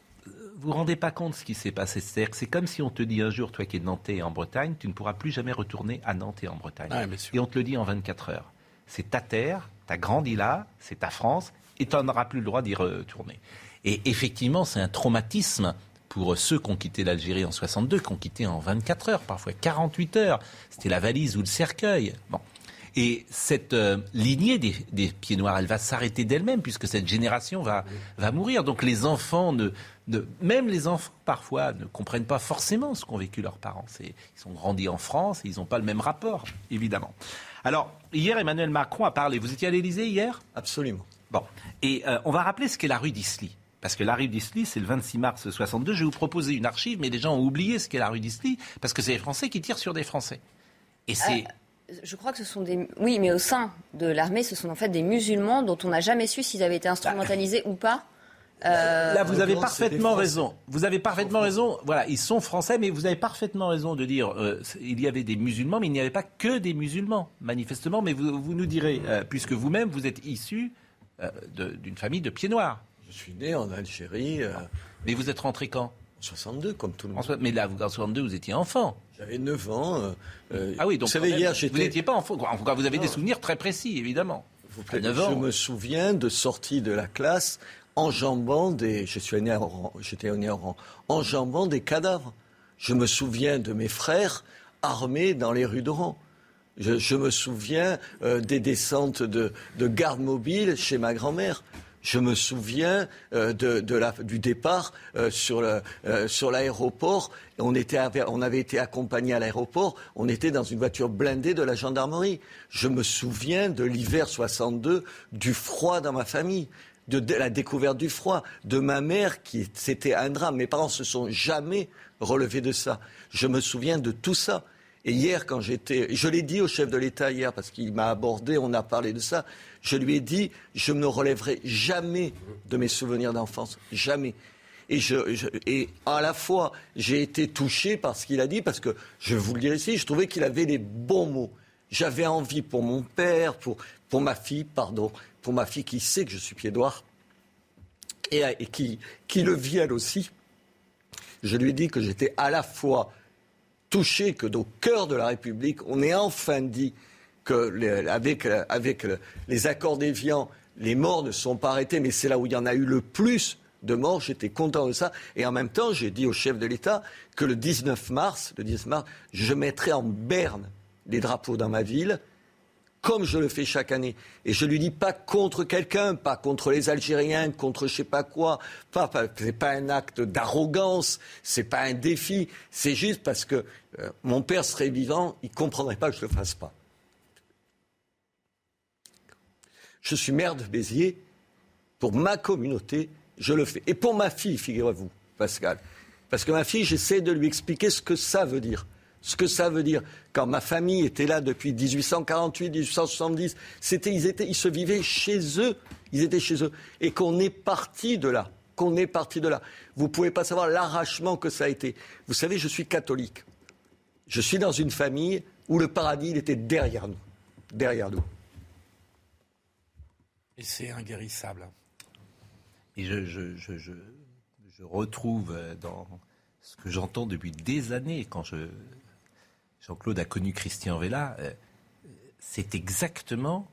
vous rendez pas compte de ce qui s'est passé. cest c'est comme si on te dit un jour, toi qui es de Nantais en Bretagne, tu ne pourras plus jamais retourner à Nantes et en Bretagne. et on te le dit en 24 heures. C'est ta terre, tu as grandi là, c'est ta France, et tu n'auras plus le droit d'y retourner. Et effectivement, c'est un traumatisme pour ceux qui ont quitté l'Algérie en 62, qui ont quitté en 24 heures, parfois 48 heures. C'était la valise ou le cercueil. Bon. Et cette euh, lignée des, pieds noirs, elle va s'arrêter d'elle-même, puisque cette génération va, va mourir. Donc les enfants, même les enfants, parfois, ne comprennent pas forcément ce qu'ont vécu leurs parents. Ils sont grandis en France et ils n'ont pas le même rapport, évidemment. Alors, hier, Emmanuel Macron a parlé. Vous étiez à l'Élysée hier? Absolument. Bon. Et euh, on va rappeler ce qu'est la rue d'Isly. Parce que la rue d'Isly, c'est le 26 mars 62. Je vais vous proposer une archive, mais les gens ont oublié ce qu'est la rue d'Isly, parce que c'est les Français qui tirent sur des Français. Et c'est. Euh, je crois que ce sont des. Oui, mais au sein de l'armée, ce sont en fait des musulmans dont on n'a jamais su s'ils avaient été instrumentalisés ou pas. Euh, Là, vous avez parfaitement raison. Vous avez parfaitement raison. Voilà, ils sont français, mais vous avez parfaitement raison de dire euh, il y avait des musulmans, mais il n'y avait pas que des musulmans, manifestement. Mais vous, nous direz, euh, puisque vous-même vous êtes issu d'une famille de pieds noirs. Je suis né en Algérie. Mais vous êtes rentré quand? En 62, comme tout le monde. mais là, en 62, vous étiez enfant. J'avais 9 ans. ah oui, donc vous, savez, hier, vous n'étiez pas enfant. En tout cas, vous avez des souvenirs très précis, évidemment. Vous Je me souviens de sortie de la classe enjambant des. J'étais enjambant des cadavres. Je me souviens de mes frères armés dans les rues d'Oran. Je, me souviens euh, des descentes de, de garde mobile chez ma grand-mère. Je me souviens euh, de, du départ euh, sur, l'aéroport. On, on avait été accompagné à l'aéroport. On était dans une voiture blindée de la gendarmerie. Je me souviens de l'hiver 62, du froid dans ma famille de, la découverte du froid, de ma mère qui c'était un drame. Mes parents se sont jamais relevés de ça. Je me souviens de tout ça. Et hier, quand j'étais, je l'ai dit au chef de l'État hier parce qu'il m'a abordé, on a parlé de ça. Je lui ai dit, je ne relèverai jamais de mes souvenirs d'enfance, jamais. Et, à la fois, j'ai été touché par ce qu'il a dit parce que je vous le dire ici, je trouvais qu'il avait les bons mots. J'avais envie pour mon père, pour, pour ma fille, pardon, pour ma fille qui sait que je suis pied noir et, qui, le vit elle aussi. Je lui ai dit que j'étais à la fois touché que au cœur de la République, on ait enfin dit que avec, avec les accords d'Évian, les morts ne sont pas arrêtés, mais c'est là où il y en a eu le plus de morts. J'étais content de ça. Et en même temps, j'ai dit au chef de l'État que le 19 mars, le 19 mars, je mettrai en berne des drapeaux dans ma ville, comme je le fais chaque année. Et je ne lui dis pas contre quelqu'un, pas contre les Algériens, contre je sais pas quoi. Pas, pas, pas un acte d'arrogance, c'est pas un défi. C'est juste parce que euh, mon père serait vivant, il comprendrait pas que je le fasse pas. Je suis maire de Béziers. Pour ma communauté, je le fais. Et pour ma fille, figurez-vous, Pascal. Parce que ma fille, j'essaie de lui expliquer ce que ça veut dire. Ce que ça veut dire. Quand ma famille était là depuis 1848, 1870, c'était, ils, étaient, ils se vivaient chez eux. Ils étaient chez eux. Et qu'on est parti de là. Qu'on est parti de là. Vous ne pouvez pas savoir l'arrachement que ça a été. Vous savez, je suis catholique. Je suis dans une famille où le paradis, il était derrière nous. Derrière nous. Et c'est inguérissable. Et je, je, je, je, retrouve euh, dans ce que j'entends depuis des années, quand je, Jean-Claude a connu Christian Vella, euh, c'est exactement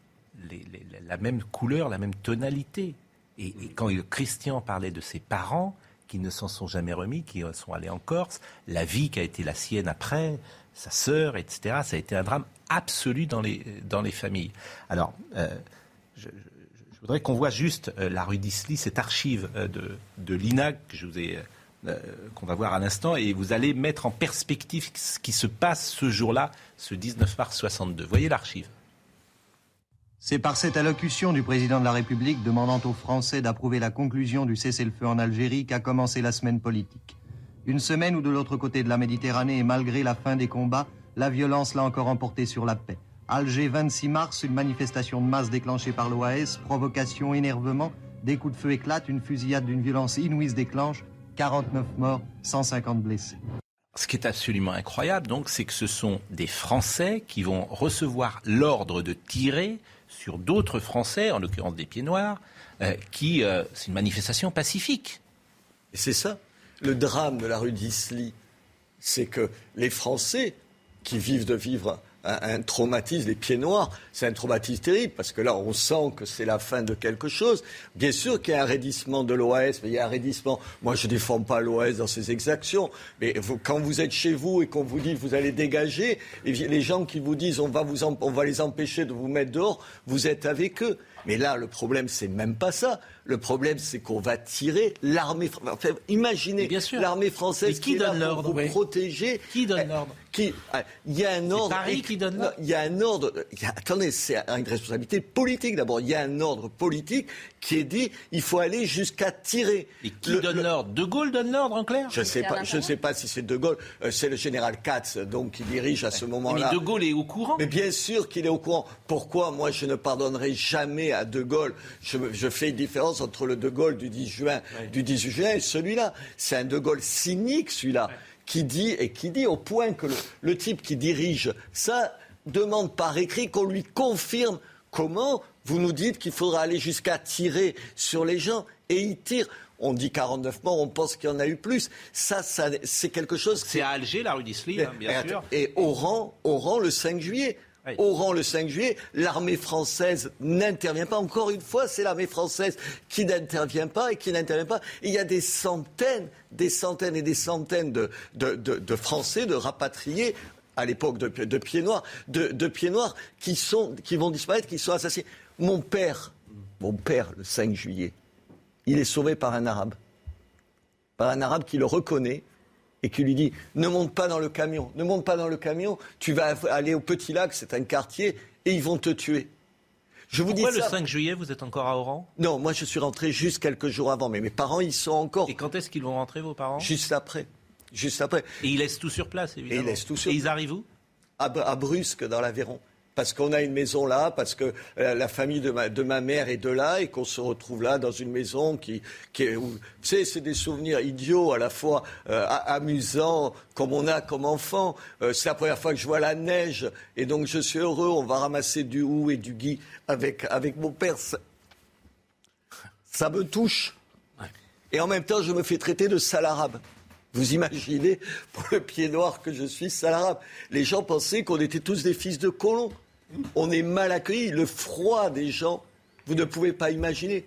les, la même couleur, la même tonalité. Et, et, quand Christian parlait de ses parents, qui ne s'en sont jamais remis, qui sont allés en Corse, la vie qui a été la sienne après, sa sœur, etc., ça a été un drame absolu dans les, dans les familles. Alors, euh, je, je voudrais qu'on voit juste euh, la rue d'Isly, cette archive euh, de, de l'INAG que je vous ai euh, qu'on va voir à l'instant, et vous allez mettre en perspective ce qui se passe ce jour-là, ce 19 mars 62. Voyez l'archive. C'est par cette allocution du président de la République demandant aux Français d'approuver la conclusion du cessez-le-feu en Algérie qu'a commencé la semaine politique. Une semaine où de l'autre côté de la Méditerranée, et malgré la fin des combats, la violence l'a encore emporté sur la paix. Alger, 26 mars, une manifestation de masse déclenchée par l'OAS, provocation, énervement, des coups de feu éclatent, une fusillade d'une violence inouïe se déclenche, 49 morts, 150 blessés. Ce qui est absolument incroyable, donc, c'est que ce sont des Français qui vont recevoir l'ordre de tirer sur d'autres Français, en l'occurrence des pieds noirs, euh, qui, euh, c'est une manifestation pacifique. Et c'est ça. Le drame de la rue d'Isly, c'est que les Français qui vivent de vivre un, traumatisme, les pieds noirs, c'est un traumatisme terrible, parce que là, on sent que c'est la fin de quelque chose. Bien sûr qu'il y a un raidissement de l'OAS, mais il y a un raidissement. Moi, je ne défends pas l'OAS dans ses exactions, mais quand vous êtes chez vous et qu'on vous dit vous allez dégager, et les gens qui vous disent on va, vous on va les empêcher de vous mettre dehors, vous êtes avec eux. Mais là, le problème, c'est même pas ça. Le problème, c'est qu'on va tirer l'armée. Enfin, imaginez l'armée française qui, donne l'ordre pour protéger. Qui donne l'ordre qui, il y a un ordre. Paris qui donne l'ordre. Il y a un ordre. attendez, c'est une responsabilité politique d'abord. Il y a un ordre politique qui est dit il faut aller jusqu'à tirer. Et qui donne l'ordre De Gaulle donne l'ordre en clair Je ne sais pas. Je ne sais pas si c'est De Gaulle. Euh, c'est le général Katz donc qui dirige à ce moment-là. Mais De Gaulle est au courant. Mais bien sûr qu'il est au courant. Pourquoi moi je ne pardonnerai jamais à De Gaulle? Je, je fais une différence entre le De Gaulle du 10 juin, du 18 juin et celui-là. C'est un De Gaulle cynique celui-là qui dit, et qui dit au point que le, type qui dirige ça demande par écrit qu'on lui confirme comment vous nous dites qu'il faudra aller jusqu'à tirer sur les gens et il tire. On dit 49 morts, on pense qu'il y en a eu plus. Ça, ça c'est quelque chose. C'est à Alger, la rue d'Isly, hein, bien sûr. Et Oran, Oran, le 5 juillet. Oran le 5 juillet, l'armée française n'intervient pas. Encore une fois, c'est l'armée française qui n'intervient pas et qui n'intervient pas. il y a des centaines, des centaines et des centaines de, Français, de rapatriés à l'époque de, pieds noirs, de, pieds qui, sont, qui vont disparaître, qui sont assassinés. Mon père, mon père, le 5 juillet, il est sauvé par un arabe. Par un arabe qui le reconnaît et qui lui dit ne monte pas dans le camion, ne monte pas dans le camion, tu vas aller au Petit Lac, c'est un quartier, et ils vont te tuer. Je vous Pourquoi le 5 juillet, vous êtes encore à Oran? Non, moi je suis rentré juste quelques jours avant, mais mes parents, ils sont encore. Et quand est-ce qu'ils vont rentrer, vos parents? Juste après. Juste après. Et ils laissent tout sur place, évidemment. Et ils laissent tout sur Et ils arrivent où? À, à Brusque, dans l'Aveyron parce qu'on a une maison là, parce que euh, la famille de ma, de ma mère est de là et qu'on se retrouve là dans une maison qui, qui est, c'est des souvenirs idiots à la fois euh, amusants comme on a comme enfant. Euh, c'est la première fois que je vois la neige et donc je suis heureux. On va ramasser du hou et du gui avec, avec mon père. Ça, ça me touche. Et en même temps, je me fais traiter de sale arabe. Vous imaginez, pour le pied noir que je suis, sale arabe. Les gens pensaient qu'on était tous des fils de colons on est mal accueilli. Le froid des gens, vous ne pouvez pas imaginer.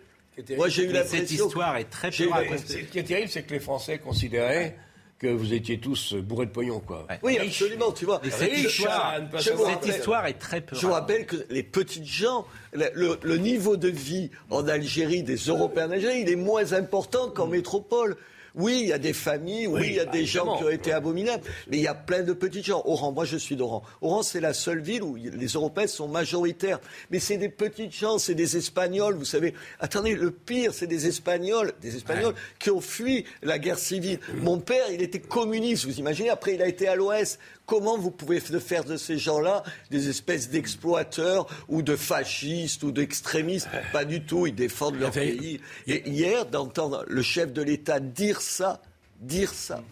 Moi, j'ai eu l'impression. Cette histoire est très peu Ce qui est terrible, c'est que les Français considéraient que vous étiez tous bourrés de pognon, quoi. Oui, absolument, tu vois. cette, histoire, cette histoire, est très peu. Je vous rappelle que les petites gens, le, le, niveau de vie en Algérie, des Européens en Algérie, il est moins important qu'en métropole. Oui, il y a des familles, oui, il y a des gens qui ont été abominables, mais il y a plein de petits gens. Oran, moi je suis d'Oran. Oran, c'est la seule ville où les Européens sont majoritaires. Mais c'est des petites gens, c'est des Espagnols, vous savez. Attendez, le pire, c'est des Espagnols, des Espagnols qui ont fui la guerre civile. Mon père, il était communiste, vous imaginez. Après, il a été à l'Ouest. Comment vous pouvez faire de ces gens-là des espèces d'exploiteurs ou de fascistes ou d'extrémistes? Pas du tout, ils défendent leur pays. Et hier, d'entendre le chef de l'État dire ça, dire ça.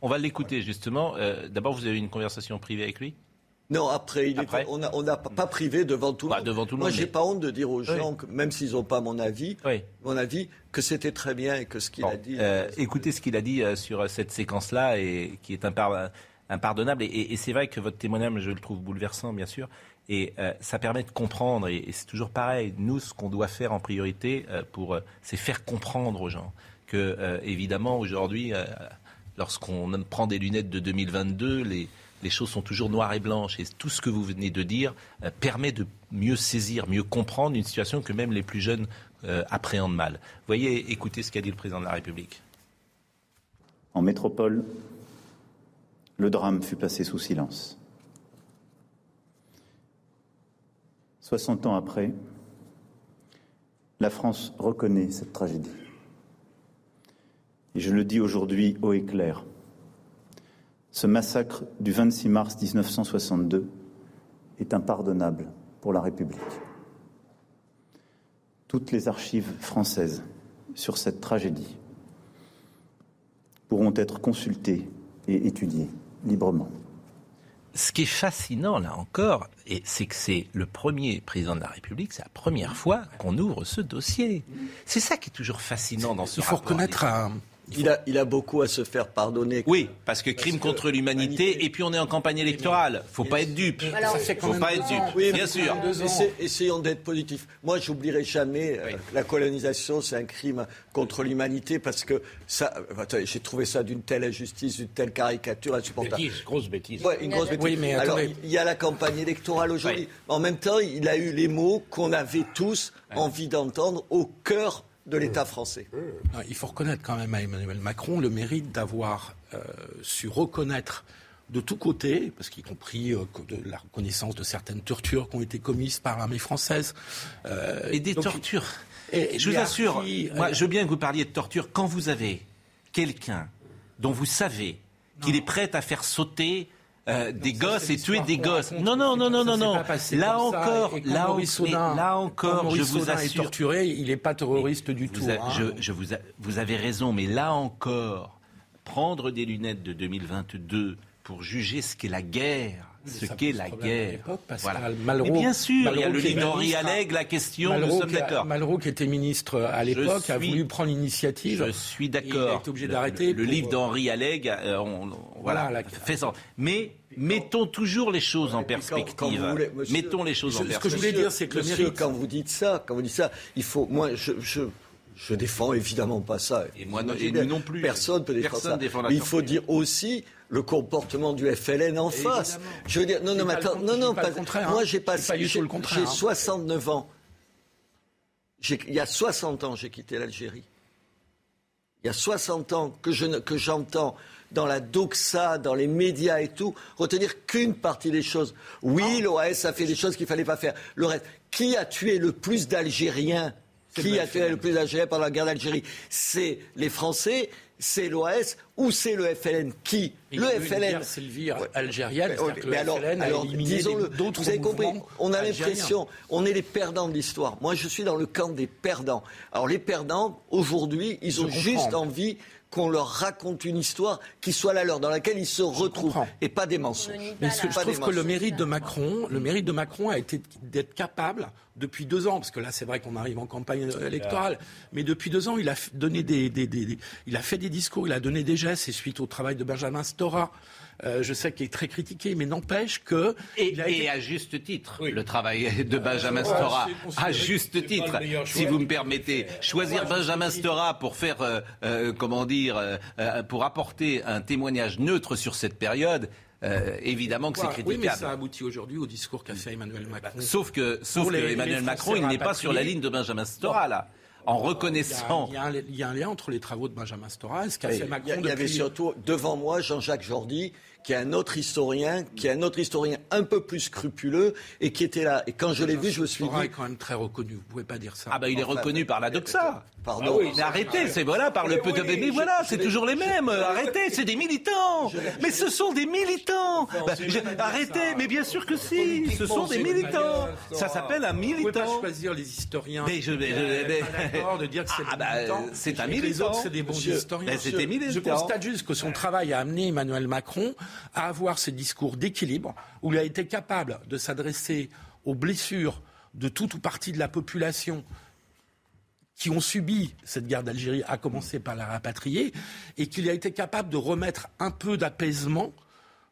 On va l'écouter justement. Euh, d'abord, vous avez eu une conversation privée avec lui? Non, après, il on n'a pas privé devant tout le bah, monde. Moi, j'ai pas honte de dire aux gens, même s'ils n'ont pas mon avis, mon avis, que c'était très bien et que ce qu'il a dit. Euh, écoutez ce qu'il a dit euh, sur cette séquence-là et qui est un par impardonnable. Et, c'est vrai que votre témoignage, je le trouve bouleversant, bien sûr. Et euh, ça permet de comprendre, et, c'est toujours pareil, nous, ce qu'on doit faire en priorité, euh, pour, euh, c'est faire comprendre aux gens que, évidemment, aujourd'hui, lorsqu'on prend des lunettes de 2022, les, choses sont toujours noires et blanches. Et tout ce que vous venez de dire permet de mieux saisir, mieux comprendre une situation que même les plus jeunes appréhendent mal. Voyez, écoutez ce qu'a dit le président de la République. En métropole, le drame fut passé sous silence. 60 ans après, la France reconnaît cette tragédie. Et je le dis aujourd'hui haut et clair, ce massacre du 26 mars 1962 est impardonnable pour la République. Toutes les archives françaises sur cette tragédie pourront être consultées et étudiées librement. Ce qui est fascinant, là encore, c'est que c'est le premier président de la République, c'est la première fois qu'on ouvre ce dossier. C'est ça qui est toujours fascinant dans ce Il faut reconnaître un, il a, il a, beaucoup à se faire pardonner. Oui, parce que crime contre l'humanité, et puis on est en campagne électorale. Faut pas être dupe. Faut pas être dupe, oui, bien sûr. essayons d'être positifs. Moi, j'oublierai jamais euh, la colonisation, c'est un crime contre l'humanité parce que ça, euh, j'ai trouvé ça d'une telle injustice, d'une telle caricature insupportable. Bêtise, grosse bêtise. une grosse bêtise. Oui, mais Alors, il y a la campagne électorale aujourd'hui. En même temps, il a eu les mots qu'on avait tous envie d'entendre au cœur de l'État français. Il faut reconnaître quand même à Emmanuel Macron le mérite d'avoir euh, su reconnaître de tous côtés, parce qu'y compris euh, de la reconnaissance de certaines tortures qui ont été commises par l'armée française. Euh, et des tortures. Et, je vous assure, moi, je veux bien que vous parliez de torture quand vous avez quelqu'un dont vous savez qu'il est prêt à faire sauter euh, des gosses et tuer des gosses. Non, non, non, non, non, non. Là encore, là, là encore, je vous assure. est torturé, il n'est pas terroriste du tout. Hein. je, vous, vous avez raison, mais là encore, prendre des lunettes de 2022 pour juger ce qu'est la guerre ce qu'est la guerre. Voilà. Mais bien sûr, il y a le livre d'Henri Alleg, la question, nous sommes d'accord. Malraux, qui était ministre à l'époque, a voulu prendre l'initiative. Je suis d'accord. Il a obligé d'arrêter. Le, livre d'Henri Alleg, euh, voilà, fait ça. Mais mettons toujours les choses en perspective. mettons les choses en perspective. Ce que je voulais dire, c'est que monsieur, quand vous dites ça, quand vous dites ça, il faut. Moi, je, je défends évidemment pas ça. Et moi non, plus. Personne peut défendre ça. mais il faut dire aussi le comportement du FLN en face. Je veux dire, non, non, mais attends, non, non, pas, contraire, moi hein. j'ai pas, j'ai 69 ans. Il y a 60 ans, j'ai quitté l'Algérie. Il y a 60 ans que, je, que j'entends dans la doxa, dans les médias et tout, retenir qu'une partie des choses. Oui, l'OAS a fait des choses qu'il ne fallait pas faire. Le reste, qui a tué le plus d'Algériens Qui a tué le plus d'Algériens pendant la guerre d'Algérie C'est les Français c'est l'OAS ou c'est le FLN qui Le FLN. C'est le. Mais alors, alors disons-le, vous avez compris, on a l'impression, on est les perdants de l'histoire. Moi, je suis dans le camp des perdants. Alors, les perdants, aujourd'hui, ils ont juste envie qu'on leur raconte une histoire qui soit la leur, dans laquelle ils se retrouvent, et pas des mensonges. Mais je trouve que le mérite de Macron, le mérite de Macron a été d'être capable depuis deux ans, parce que là c'est vrai qu'on arrive en campagne électorale, mais depuis deux ans il a donné des, il a fait des discours, il a donné des gestes, et suite au travail de Benjamin Stora, euh, je sais qu'il est très critiqué, mais n'empêche que... Et, à juste titre, le travail de Benjamin Stora, à juste titre, si vous me permettez, choisir Benjamin Stora pour faire, euh, euh, comment dire, pour apporter un témoignage neutre sur cette période, évidemment que c'est critiquable. Oui, mais ça aboutit aujourd'hui au discours qu'a fait Emmanuel Macron. Sauf que, sauf que Emmanuel Macron, il n'est pas sur la ligne de Benjamin Stora, là en reconnaissant. Il y, a un, lien entre les travaux de Benjamin Stora et ce qu'a fait Macron. Il y, avait surtout devant moi Jean-Jacques Jordi qui est un autre historien, qui est un autre historien un peu plus scrupuleux et qui était là. Et quand je l'ai vu, je me suis dit. est quand même très reconnu. Vous pouvez pas dire ça. Ah bah il est reconnu par la doxa. Pardon. Ah mais arrêtez, c'est voilà par le peu de mais voilà, c'est toujours les mêmes. Arrêtez, c'est des militants. Mais ce sont des militants. Bah, arrêtez, mais bien sûr que si, ce sont des militants. Ça s'appelle un militant. Vous pouvez pas choisir les historiens. Mais je vais de dire que c'est ah bah, c'est un militant. c'est des bons historiens. Je constate juste que son travail a amené Emmanuel Macron à avoir ce discours d'équilibre où il a été capable de s'adresser aux blessures de toute ou partie de la population qui ont subi cette guerre d'Algérie, à commencer par la rapatrier, et qu'il a été capable de remettre un peu d'apaisement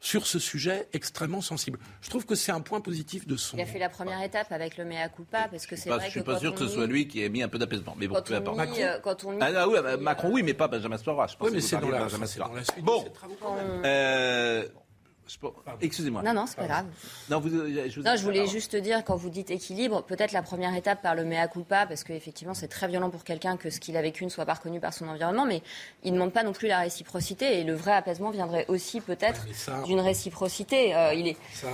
sur ce sujet extrêmement sensible. Je trouve que c'est un point positif de son. Il a fait la première étape avec le mea culpa parce que c'est vrai Je suis pas sûr que ce soit lui qui ait mis un peu d'apaisement. Mais bon, quand, on Macron... Euh, quand on ah, ah, oui, bah, Macron, oui, mais pas Benjamin Stora. oui, mais c'est dans, la, dans la suite bon. Euh, Excusez-moi. Non, non, c'est pas grave. Non, vous, euh, je, non, je voulais juste dire, quand vous dites équilibre, peut-être la première étape par le mea culpa, parce qu'effectivement, c'est très violent pour quelqu'un que ce qu'il a vécu ne soit pas reconnu par son environnement, mais il ne demande pas non plus la réciprocité, et le vrai apaisement viendrait aussi peut-être d'une réciprocité. Euh, il est... Ça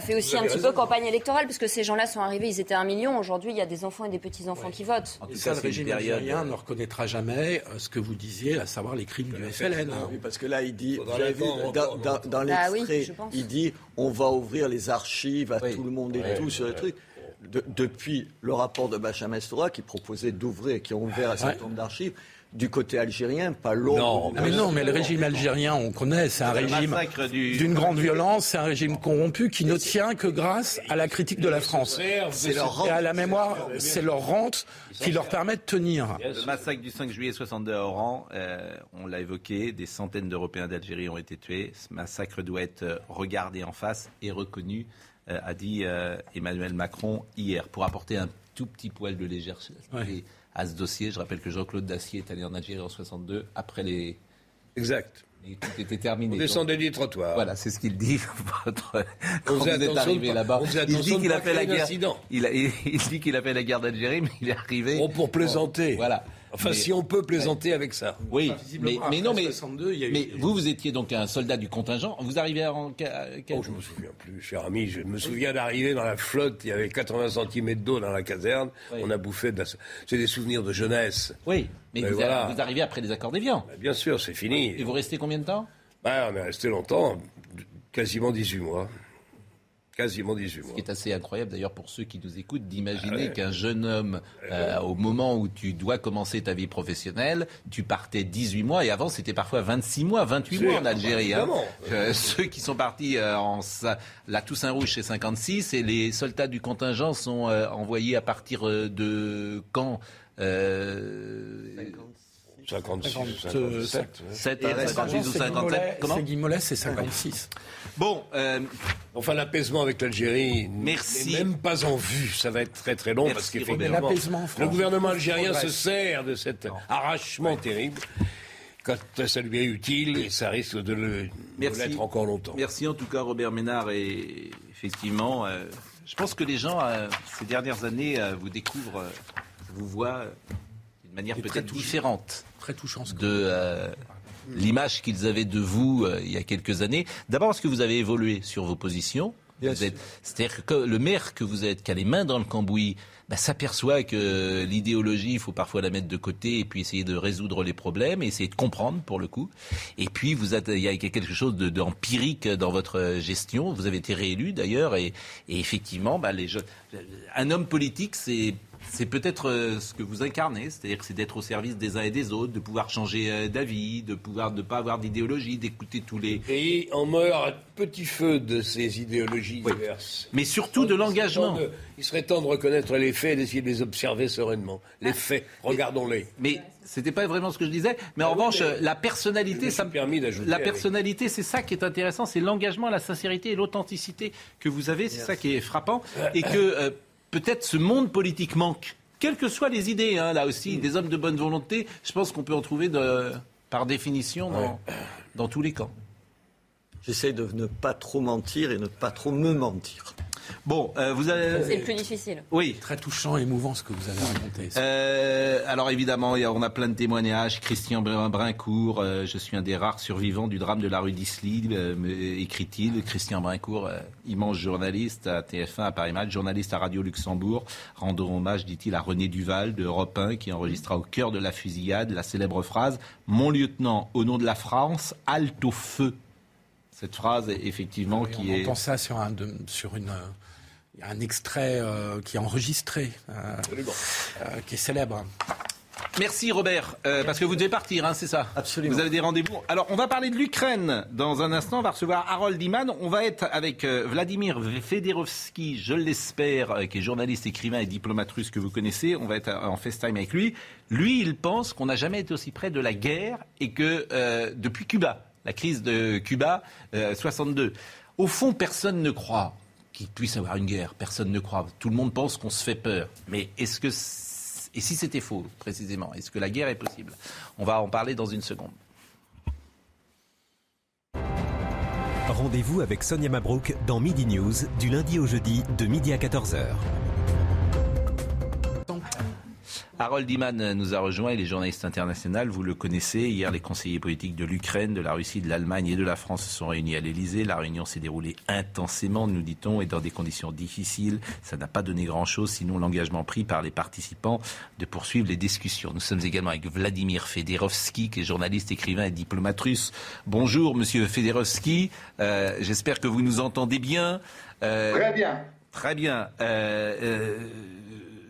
fait aussi un petit peu campagne électorale, puisque ces gens-là sont arrivés, ils étaient un million. Aujourd'hui, il y a des enfants et des petits-enfants qui votent. En tout cas, le régime algérien ne reconnaîtra jamais euh, ce que vous disiez, à savoir les crimes du FLN. Oui, parce que là, il dit, dans, bah l'extrait, il dit on va ouvrir les archives à tout le monde et tout sur les trucs. depuis le rapport de Benjamin Stora qui proposait d'ouvrir, qui a ouvert un certain nombre d'archives, du côté algérien, pas l'autre. Non, mais non, mais le régime algérien, on connaît, c'est un régime d'une grande violence, c'est un régime corrompu qui ne tient que grâce à la critique de la France. Et à la mémoire, c'est leur rente qui leur permet de tenir. Le massacre du 5 juillet 62 à Oran, euh, on l'a évoqué, des centaines d'Européens d'Algérie ont été tués. Ce massacre doit être regardé en face et reconnu, euh, a dit euh, Emmanuel Macron hier, pour apporter un tout petit poil de légèreté à ce dossier. Je rappelle que Jean-Claude Dacier est allé en Algérie en 62 après les. Exact. Et tout était terminé. On descendait du trottoir. Voilà, c'est ce qu'il dit. Votre... Quand vous êtes arrivé là-bas, il dit qu'il a fait la guerre. Il, il, dit qu'il a fait la guerre d'Algérie, mais il est arrivé. Oh, pour plaisanter. Voilà. Enfin, si on peut plaisanter avec ça. Oui, mais, mais, non, mais, mais vous, vous étiez donc un soldat du contingent. Vous arrivez à... oh, je me souviens plus, cher ami. Je me souviens d'arriver dans la flotte. Il y avait 80 cm d'eau dans la caserne. On a bouffé de la... C'est des souvenirs de jeunesse. Oui, mais, vous, arrivez après les accords d'Évian. Ben, bien sûr, c'est fini. Et vous restez combien de temps? Ben, On est resté longtemps, quasiment 18 mois quasiment 18 mois. Ce qui est assez incroyable d'ailleurs pour ceux qui nous écoutent d'imaginer ah qu'un jeune homme, euh, au moment où tu dois commencer ta vie professionnelle, tu partais 18 mois et avant c'était parfois 26 mois, 28 mois en Algérie. Hein. Euh, ceux qui sont partis euh, en la Toussaint Rouge c'est 56 et les soldats du contingent sont envoyés à partir de quand 56, 57. 56 ou 57. Comment C'est Guy c'est 56. Bon. Euh, enfin, l'apaisement avec l'Algérie n'est même pas en vue. Ça va être très très long parce qu'effectivement, le gouvernement algérien se sert de cet arrachement terrible quand ça lui est utile et ça risque de l'être encore longtemps. Merci en tout cas Robert Ménard et effectivement, euh, je pense que les gens euh, ces dernières années vous découvrent, vous voient d'une manière peut-être différente très touchant. de euh, l'image qu'ils avaient de vous euh, il y a quelques années. D'abord parce que vous avez évolué sur vos positions. C'est-à-dire que le maire que vous êtes, qui a les mains dans le cambouis, bah, s'aperçoit que l'idéologie, il faut parfois la mettre de côté et puis essayer de résoudre les problèmes et essayer de comprendre pour le coup. Et puis vous êtes, il y a quelque chose d'empirique de, dans votre gestion. Vous avez été réélu d'ailleurs et, et effectivement, bah, les, un homme politique, c'est c'est peut-être euh, ce que vous incarnez, c'est-à-dire c'est d'être au service des uns et des autres, de pouvoir changer euh, d'avis, de pouvoir ne pas avoir d'idéologie, d'écouter tous les. Et on meurt à petit feu de ces idéologies diverses. Mais surtout de l'engagement. Il serait temps de reconnaître les faits et d'essayer de les observer sereinement. Les faits, regardons-les. Mais c'était pas vraiment ce que je disais. Mais en ah revanche, la personnalité, ça permis La personnalité, c'est ça qui est intéressant, c'est l'engagement, la sincérité et l'authenticité que vous avez. C'est ça qui est frappant et que euh, peut-être ce monde politique manque. Quelles que soient les idées, hein, là aussi, des hommes de bonne volonté, je pense qu'on peut en trouver de, par définition dans, dans tous les camps. J'essaie de ne pas trop mentir et ne pas trop me mentir. Bon, euh, vous avez. C'est le plus difficile. Oui. Très touchant et émouvant ce que vous avez raconté. Euh, alors évidemment, on a plein de témoignages. Christian Brincourt, euh, je suis un des rares survivants du drame de la rue d'Isly, écrit-il. Christian Brincourt, immense journaliste à TF1 à Paris Match, journaliste à Radio Luxembourg. Rendons hommage, dit-il, à René Duval de Europe 1 qui enregistra au cœur de la fusillade la célèbre phrase Mon lieutenant, au nom de la France, halte au feu cette phrase, effectivement, qui on est. On entend ça sur un, sur une, un extrait euh, qui est enregistré, euh, euh, qui est célèbre. Merci Robert, parce que vous devez partir, hein, c'est ça Absolument. Vous avez des rendez-vous. Alors, on va parler de l'Ukraine dans un instant. On va recevoir Harold Iman. On va être avec Vladimir Federovski, je l'espère, qui est journaliste, écrivain et diplomate russe que vous connaissez. On va être en FaceTime avec lui. Lui, il pense qu'on n'a jamais été aussi près de la guerre et que depuis Cuba, la crise de Cuba, 62. Euh, Au fond, personne ne croit qu'il puisse avoir une guerre. Personne ne croit. Tout le monde pense qu'on se fait peur. Mais est-ce que et si c'était faux, précisément Est-ce que la guerre est possible? On va en parler dans une seconde. Rendez-vous avec Sonia Mabrouk dans Midi News du lundi au jeudi de midi à 14h. Harold Iman nous a rejoint, il est journaliste international, vous le connaissez. Hier, les conseillers politiques de l'Ukraine, de la Russie, de l'Allemagne et de la France se sont réunis à l'Elysée. La réunion s'est déroulée intensément, nous dit-on, et dans des conditions difficiles. Ça n'a pas donné grand-chose, sinon l'engagement pris par les participants de poursuivre les discussions. Nous sommes également avec Vladimir Federovski, qui est journaliste, écrivain et diplomate russe. Bonjour, monsieur Federovski. Euh, j'espère que vous nous entendez bien. Euh, très bien. Très bien. Euh,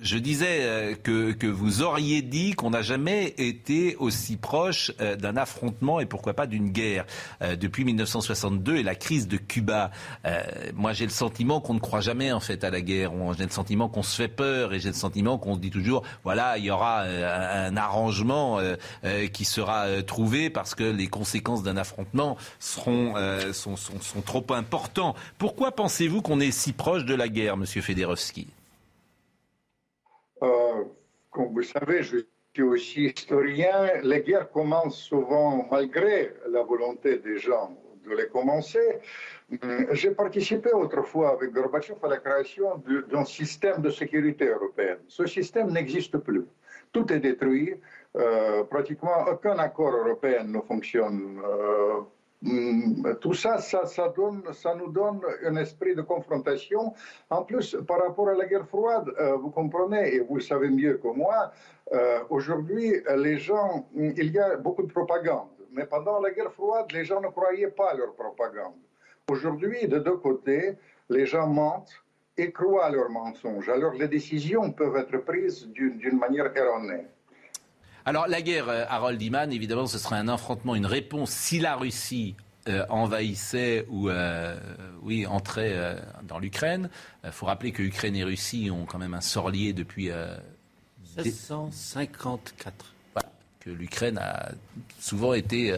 je disais euh, que, vous auriez dit qu'on n'a jamais été aussi proche euh, d'un affrontement et pourquoi pas d'une guerre euh, depuis 1962 et la crise de Cuba. moi, j'ai le sentiment qu'on ne croit jamais en fait à la guerre. J'ai le sentiment qu'on se fait peur et j'ai le sentiment qu'on dit toujours voilà, il y aura un, arrangement qui sera trouvé parce que les conséquences d'un affrontement seront sont, sont, trop importantes. Pourquoi pensez-vous qu'on est si proche de la guerre, Monsieur Federowski euh, comme vous savez, je suis aussi historien. Les guerres commencent souvent malgré la volonté des gens de les commencer. Hum, j'ai participé autrefois avec Gorbatchev à la création d'un système de sécurité européenne. Ce système n'existe plus. Tout est détruit. Euh, pratiquement aucun accord européen ne fonctionne euh, tout ça, ça nous donne un esprit de confrontation. En plus, par rapport à la guerre froide, euh, vous comprenez, et vous le savez mieux que moi, euh, aujourd'hui, les gens, il y a beaucoup de propagande. Mais pendant la guerre froide, les gens ne croyaient pas à leur propagande. Aujourd'hui, de deux côtés, les gens mentent et croient à leurs mensonges. Alors les décisions peuvent être prises d'une manière erronée. Alors la guerre, euh, Harold Iman, évidemment, ce serait un affrontement, une réponse si la Russie euh, envahissait ou euh, oui, entrait dans l'Ukraine. Il faut rappeler que Ukraine et Russie ont quand même un sort lié depuis 1754. Voilà, que l'Ukraine a souvent été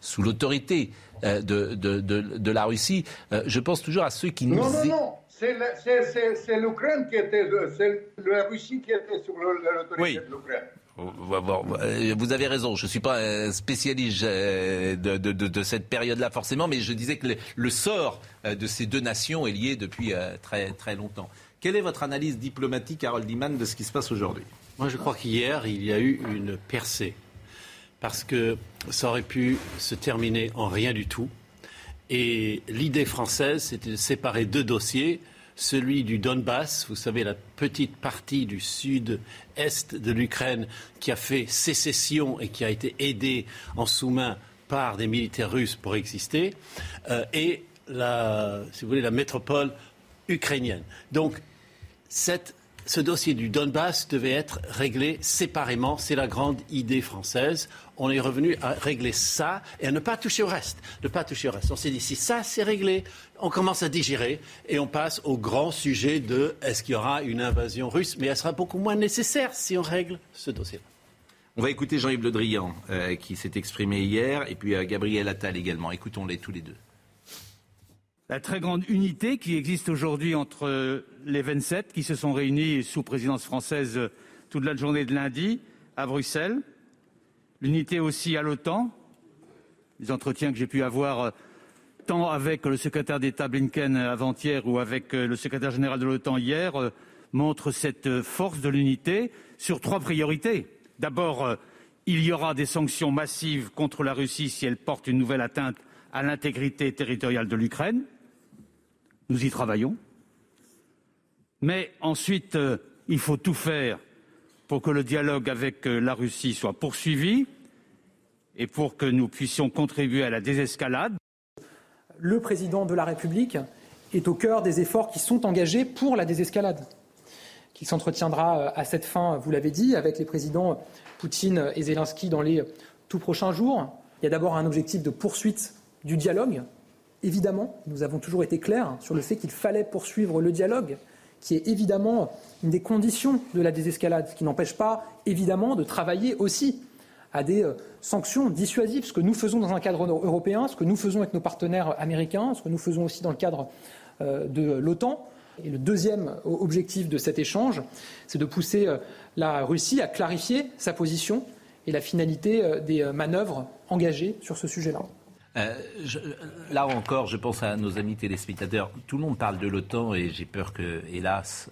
sous l'autorité de, de, de, la Russie. je pense toujours à ceux qui nous... Non, non, non, c'est l'Ukraine qui était... C'est la Russie qui était sous l'autorité de l'Ukraine. Vous avez raison, je ne suis pas un spécialiste euh, de, cette période-là forcément, mais je disais que le, sort euh, de ces deux nations est lié depuis euh, très, très longtemps. Quelle est votre analyse diplomatique, Harold Iman, de ce qui se passe aujourd'hui? Moi, je crois qu'hier, il y a eu une percée, parce que ça aurait pu se terminer en rien du tout. Et l'idée française, c'était de séparer deux dossiers celui du Donbass, vous savez, la petite partie du sud-est de l'Ukraine qui a fait sécession et qui a été aidée en sous-main par des militaires russes pour exister, euh, et la, si vous voulez, la métropole ukrainienne. Donc, cette ce dossier du Donbass devait être réglé séparément. C'est la grande idée française. On est revenu à régler ça et à ne pas toucher au reste. Ne pas toucher au reste. On s'est dit, si ça c'est réglé, on commence à digérer et on passe au grand sujet de est-ce qu'il y aura une invasion russe? Mais elle sera beaucoup moins nécessaire si on règle ce dossier-là. On va écouter Jean-Yves Le Drian euh, qui s'est exprimé hier et puis euh, Gabriel Attal également. Écoutons-les tous les deux. La très grande unité qui existe aujourd'hui entre les 27 qui se sont réunis sous présidence française toute la journée de lundi à Bruxelles. L'unité aussi à l'OTAN. Les entretiens que j'ai pu avoir euh, tant avec le secrétaire d'État Blinken avant-hier ou avec le secrétaire général de l'OTAN hier montrent cette force de l'unité sur trois priorités D'abord, euh, il y aura des sanctions massives contre la Russie si elle porte une nouvelle atteinte à l'intégrité territoriale de l'Ukraine. Nous y travaillons. Mais ensuite, euh, il faut tout faire pour que le dialogue avec euh, la Russie soit poursuivi et pour que nous puissions contribuer à la désescalade. Le président de la République est au cœur des efforts qui sont engagés pour la désescalade qui s'entretiendra euh, à cette fin, vous l'avez dit, avec les présidents Poutine et Zelensky dans les tout prochains jours. Il y a d'abord un objectif de poursuite du dialogue. Évidemment, nous avons toujours été clairs sur le fait qu'il fallait poursuivre le dialogue, qui est évidemment une des conditions de la désescalade, ce qui n'empêche pas évidemment de travailler aussi à des euh, sanctions dissuasives, ce que nous faisons dans un cadre européen, ce que nous faisons avec nos partenaires américains, ce que nous faisons aussi dans le cadre euh, de l'OTAN. Et le deuxième objectif de cet échange, c'est de pousser euh, la Russie à clarifier sa position et la finalité des manœuvres engagées sur ce sujet-là. Là encore, je pense à nos amis téléspectateurs. Tout le monde parle de l'OTAN et j'ai peur que, hélas,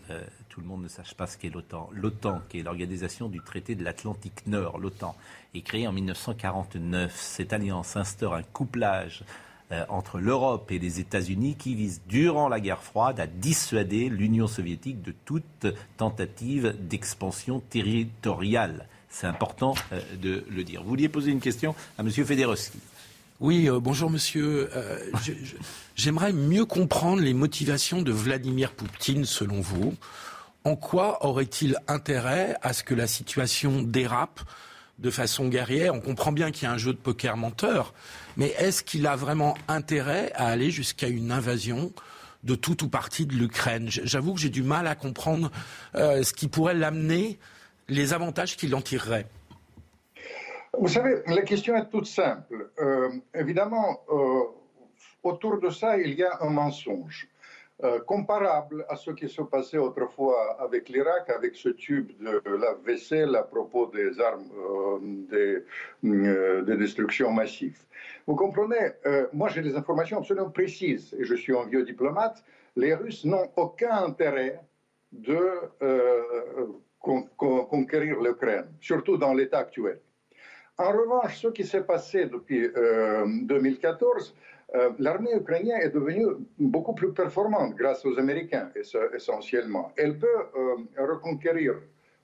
tout le monde ne sache pas ce qu'est l'OTAN. L'OTAN, qui est l'organisation du traité de l'Atlantique Nord, l'OTAN, est créée en 1949. Cette alliance instaure un couplage euh, entre l'Europe et les États-Unis qui vise, durant la guerre froide, à dissuader l'Union soviétique de toute tentative d'expansion territoriale. C'est important euh, de le dire. Vous vouliez poser une question à M. Federowski. Oui, euh, bonjour monsieur. J'aimerais mieux comprendre les motivations de Vladimir Poutine selon vous. En quoi aurait-il intérêt à ce que la situation dérape de façon guerrière? On comprend bien qu'il y a un jeu de poker menteur, mais est-ce qu'il a vraiment intérêt à aller jusqu'à une invasion de tout ou partie de l'Ukraine? J'avoue que j'ai du mal à comprendre euh, ce qui pourrait l'amener, les avantages qu'il en tirerait. Vous savez, la question est toute simple. Euh, évidemment, euh, autour de ça, il y a un mensonge. Euh, comparable à ce qui se passait autrefois avec l'Irak, avec ce tube de la vaisselle à propos des armes de, destruction massive. Vous comprenez, moi j'ai des informations absolument précises, et je suis un vieux diplomate, les Russes n'ont aucun intérêt de conquérir l'Ukraine, surtout dans l'état actuel. En revanche, ce qui s'est passé depuis 2014, euh, l'armée ukrainienne est devenue beaucoup plus performante grâce aux Américains essentiellement. Elle peut euh, reconquérir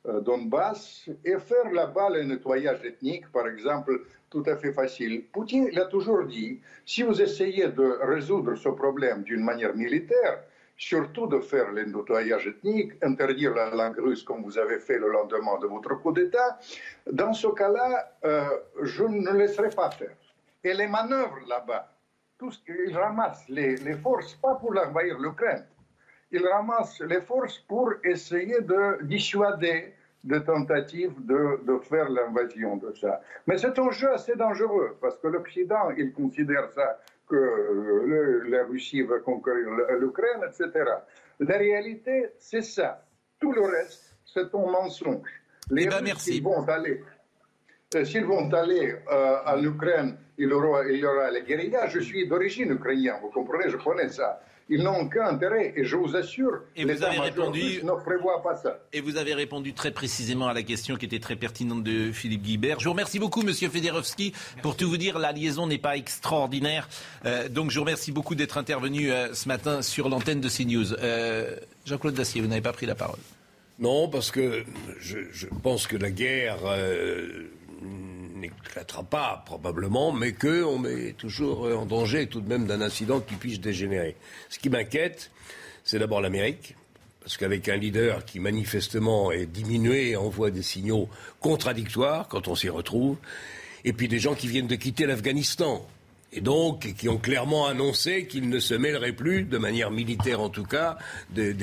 euh, Donbass et faire là-bas le nettoyage ethnique, par exemple, tout à fait facile. Poutine l'a toujours dit, si vous essayez de résoudre ce problème d'une manière militaire, surtout de faire le nettoyage ethnique, interdire la langue russe comme vous avez fait le lendemain de votre coup d'État, dans ce cas-là, je ne laisserai pas faire. Et les manœuvres là-bas, tout ce qu'il ramasse les, forces, pas pour envahir l'Ukraine, il ramasse les forces pour essayer de dissuader des tentatives de, de faire l'invasion de ça. Mais c'est un jeu assez dangereux, parce que l'Occident, il considère ça que la Russie va conquérir l'Ukraine, etc. La réalité, c'est ça. Tout le reste, c'est un mensonge. Les eh ben, merci. vont aller euh, s'ils vont aller euh, à l'Ukraine, il, y aura les guérillas. Je suis d'origine ukrainienne, vous comprenez, je connais ça. Ils n'ont aucun intérêt et je vous assure, et vous avez répondu ne prévoit pas ça. Et vous avez répondu très précisément à la question qui était très pertinente de Philippe Guibert. Je vous remercie beaucoup, Monsieur Federowski. Pour tout vous dire, la liaison n'est pas extraordinaire. Euh, donc je vous remercie beaucoup d'être intervenu ce matin sur l'antenne de CNews. Jean-Claude Dacier, vous n'avez pas pris la parole. Non, parce que je, je pense que la guerre n'éclatera pas probablement, mais qu'on met toujours en danger tout de même d'un incident qui puisse dégénérer. Ce qui m'inquiète, c'est d'abord l'Amérique, parce qu'avec un leader qui manifestement est diminué envoie des signaux contradictoires quand on s'y retrouve, et puis des gens qui viennent de quitter l'Afghanistan, et donc qui ont clairement annoncé qu'ils ne se mêleraient plus, de manière militaire en tout cas, des,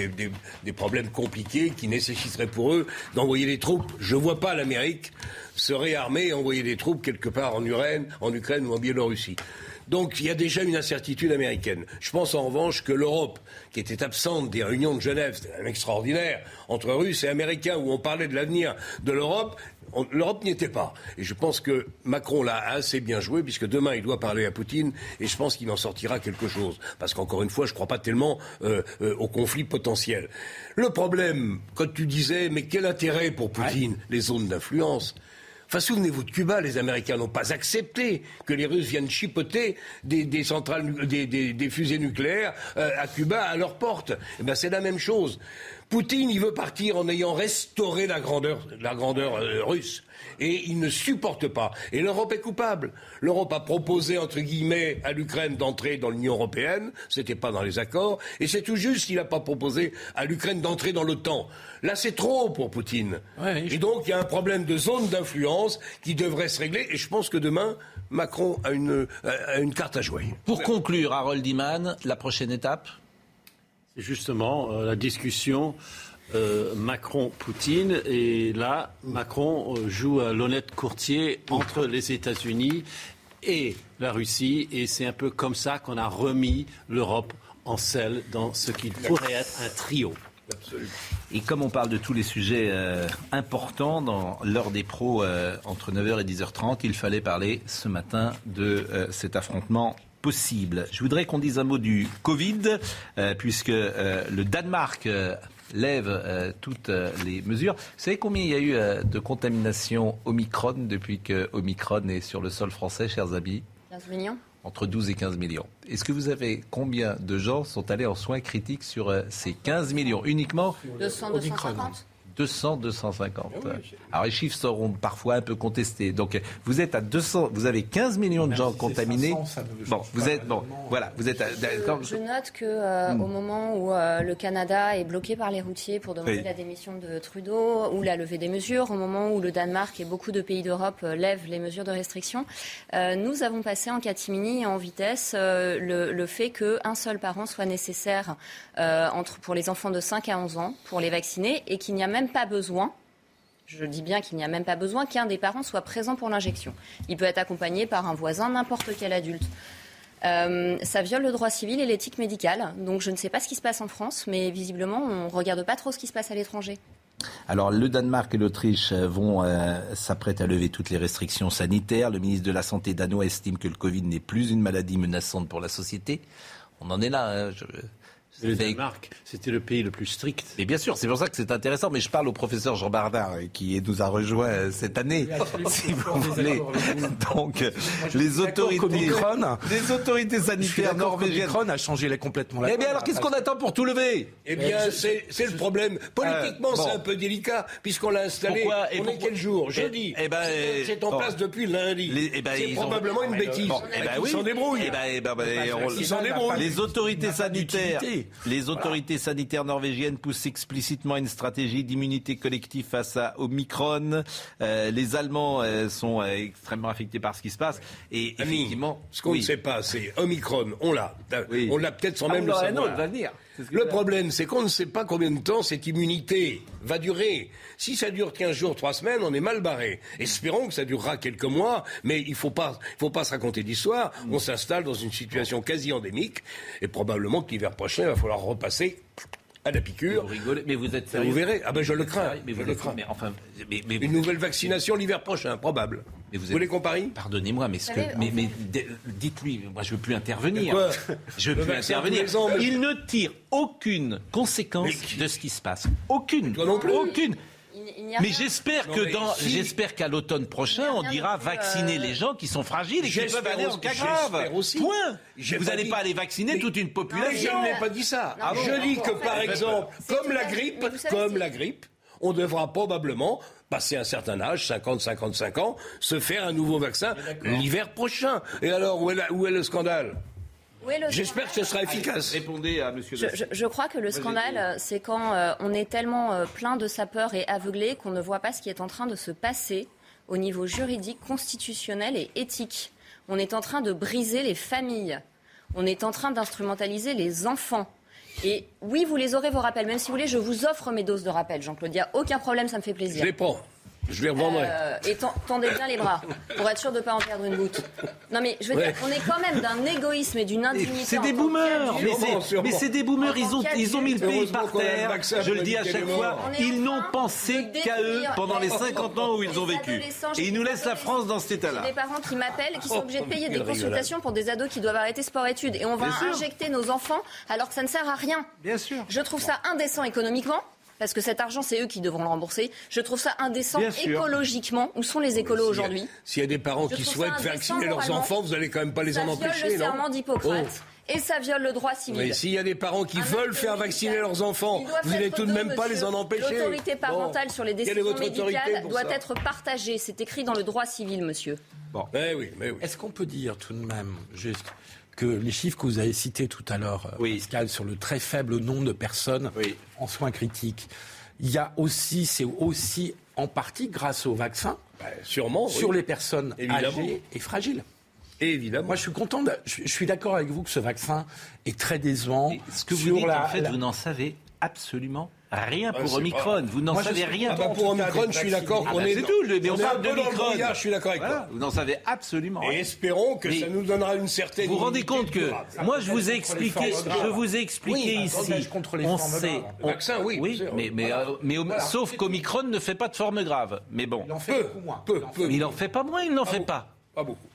problèmes compliqués qui nécessiteraient pour eux d'envoyer des troupes. Je ne vois pas l'Amérique se réarmer et envoyer des troupes quelque part en Ukraine, en Ukraine ou en Biélorussie. Donc il y a déjà une incertitude américaine. Je pense en revanche que l'Europe, qui était absente des réunions de Genève, c'était extraordinaire, entre Russes et Américains, où on parlait de l'avenir de l'Europe, l'Europe n'y était pas. Et je pense que Macron l'a assez bien joué, puisque demain il doit parler à Poutine, et je pense qu'il en sortira quelque chose. Parce qu'encore une fois, je ne crois pas tellement euh, euh, au conflit potentiel. Le problème, quand tu disais, mais quel intérêt pour Poutine, les zones d'influence? Enfin, souvenez-vous de Cuba, les Américains n'ont pas accepté que les Russes viennent chipoter des, centrales, des, fusées nucléaires euh, à Cuba à leur porte. Eh ben, c'est la même chose. Poutine, il veut partir en ayant restauré la grandeur, euh, russe. Et il ne supporte pas. Et l'Europe est coupable. L'Europe a proposé, entre guillemets, à l'Ukraine d'entrer dans l'Union européenne. C'était pas dans les accords. Et c'est tout juste qu'il n'a pas proposé à l'Ukraine d'entrer dans l'OTAN. Là, c'est trop pour Poutine. Et donc, il y a un problème de zone d'influence qui devrait se régler. Et je pense que demain, Macron a une, a une carte à jouer. Pour conclure, Harold Iman, la prochaine étape? C'est justement euh, la discussion euh, Macron-Poutine. Et là, Macron euh, joue à l'honnête courtier entre les États-Unis et la Russie. Et c'est un peu comme ça qu'on a remis l'Europe en selle dans ce qui pourrait être un trio. Et comme on parle de tous les sujets euh, importants dans l'heure des pros euh, entre 9h et 10h30, il fallait parler ce matin de euh, cet affrontement possible. Je voudrais qu'on dise un mot du Covid, puisque le Danemark lève toutes les mesures. Vous savez combien il y a eu de contamination Omicron depuis que Omicron est sur le sol français, chers amis? 15 millions. Entre 12 et 15 millions. Est-ce que vous avez combien de gens sont allés en soins critiques sur euh, ces 15 millions? Uniquement 200, 250 200, 250. Ah Alors les chiffres seront parfois un peu contestés. Donc vous êtes à 200, vous avez 15 millions de gens contaminés. bon, vous êtes bon, voilà, vous êtes. je, note que euh, hmm. au moment où euh, le Canada est bloqué par les routiers pour demander la démission de Trudeau ou la levée des mesures, au moment où le Danemark et beaucoup de pays d'Europe euh, lèvent les mesures de restriction, nous avons passé en catimini et en vitesse le, le, fait qu'un seul parent soit nécessaire entre pour les enfants de 5 à 11 ans pour les vacciner et qu'il n'y a même pas besoin je dis bien qu'il n'y a même pas besoin qu'un des parents soit présent pour l'injection. Il peut être accompagné par un voisin, n'importe quel adulte. Euh, ça viole le droit civil et l'éthique médicale. Donc je ne sais pas ce qui se passe en France, mais visiblement, on ne regarde pas trop ce qui se passe à l'étranger. Alors, le Danemark et l'Autriche vont euh, s'apprêter à lever toutes les restrictions sanitaires. Le ministre de la Santé danois estime que le Covid n'est plus une maladie menaçante pour la société. On en est là. Hein. Le Danemark, c'était le pays le plus strict. Et bien sûr, c'est pour ça que c'est intéressant. Mais je parle au professeur Jean Bardin, euh, qui nous a rejoint euh, cette année, si vous voulez. Donc, les autorités, les autorités sanitaires norvégiennes. a changé complètement la Eh bien, alors, qu'est-ce qu'on attend pour tout lever? Eh bien, c'est le problème. Politiquement, c'est un peu délicat, puisqu'on l'a installé. Pourquoi On est quel jour? Jeudi. Eh ben, c'est en place depuis lundi. Eh ben, c'est probablement une bêtise. Eh ben, ils s'en débrouillent. Eh ben, ils s'en débrouillent. Les autorités sanitaires les autorités sanitaires norvégiennes poussent explicitement une stratégie d'immunité collective face à Omicron. Euh, les Allemands euh, sont euh, extrêmement affectés par ce qui se passe. Et effectivement, ce qu'on ne sait pas, c'est Omicron, on l'a. On l'a peut-être sans ah, même le savoir. Va venir. Le problème, c'est qu'on ne sait pas combien de temps cette immunité va durer. Si ça dure 15 jours, 3 semaines, on est mal barré. Espérons que ça durera quelques mois, mais il ne faut pas, faut pas se raconter d'histoire. On s'installe dans une situation quasi endémique, et probablement que l'hiver prochain, il va falloir repasser à la piqûre. Vous rigolez, mais vous êtes sérieux Vous verrez. Ah ben je le crains. Mais vous le crains. Mais enfin, Une nouvelle vaccination l'hiver prochain, probable. vous, vous voulez qu'on parie? Pardonnez-moi, mais, mais, dites-lui, moi je veux plus intervenir. je veux plus intervenir. Il ne tire aucune conséquence de ce qui se passe. Aucune. Toi non plus. Aucune. Mais j'espère que dans, j'espère qu'à l'automne prochain, on dira vacciner euh, les gens qui sont fragiles et qui peuvent aller en cas grave. Point. Vous n'allez pas aller vacciner toute une population. je n'ai pas dit ça. je dis que par exemple, comme la grippe, comme la grippe, on devra probablement passer un certain âge, 50, 55 ans, se faire un nouveau vaccin l'hiver prochain. Et alors, où est, où est le scandale? J'espère que ce sera efficace. répondez à Monsieur. Je, je, crois que le scandale, c'est quand euh, on est tellement euh, plein de sapeurs et aveuglé qu'on ne voit pas ce qui est en train de se passer au niveau juridique, constitutionnel et éthique. On est en train de briser les familles. On est en train d'instrumentaliser les enfants. Et oui, vous les aurez vos rappels. Même si vous voulez, je vous offre mes doses de rappel, Jean-Claude. Il n'y a aucun problème, ça me fait plaisir. Je les prends. Je les revendrai. Euh, et tendez bien les bras pour être sûr de ne pas en perdre une goutte. Non mais je veux dire, on est quand même d'un égoïsme et d'une indignité. C'est des boomers. Mais c'est des boomers. Ils ont, ils ont mis le pays par terre. Je le dis à chaque fois. Ils n'ont pensé qu'à eux pendant les 50 ans où ils ont vécu. Et ils nous laissent la France dans cet état-là. Des parents qui m'appellent, qui sont obligés de payer des consultations pour des ados qui doivent arrêter sport-études. Et on va injecter nos enfants alors que ça ne sert à rien. Bien sûr. Je trouve ça indécent économiquement parce que cet argent, c'est eux qui devront le rembourser. Je trouve ça indécent écologiquement. Où sont les écolos aujourd'hui S'il y a des parents qui souhaitent vacciner leurs enfants, vous n'allez quand même pas les en empêcher, non le serment d'Hippocrate. Oh. Et ça viole le droit civil. Mais s'il y a des parents qui veulent faire vacciner leurs enfants, vous n'allez tout de même pas les en empêcher. L'autorité parentale sur les décisions médicales doit être partagée. C'est écrit dans le droit civil, monsieur. Bon. Eh oui, mais oui. Est-ce qu'on peut dire tout de même, juste, que les chiffres que vous avez cités tout à l'heure, euh, Pascal, sur le très faible nombre de personnes en soins critiques, il y a aussi, c'est aussi en partie grâce au vaccin, bah, sûrement, sur les personnes âgées et fragiles. évidemment. Moi, je suis content. je, suis d'accord avec vous que ce vaccin est très décevant. ce que vous dites, en fait, vous n'en savez absolument Rien pour Omicron. Vous n'en savez rien. Ah bah pour Omicron, je suis d'accord qu'on est. C'est tout. Mais on, parle d'Omicron. Je suis d'accord avec toi. Vous n'en savez absolument rien. Et espérons que ça nous donnera une certaine. Vous vous rendez compte que moi, je vous ai expliqué. Je vous ai expliqué ici. On sait. Vaccin, oui. Oui. Mais mais mais sauf qu'Omicron ne fait pas de forme grave. Mais bon. Il en fait beaucoup moins. Peu. Il en fait pas moins. Il n'en fait pas. Pas beaucoup.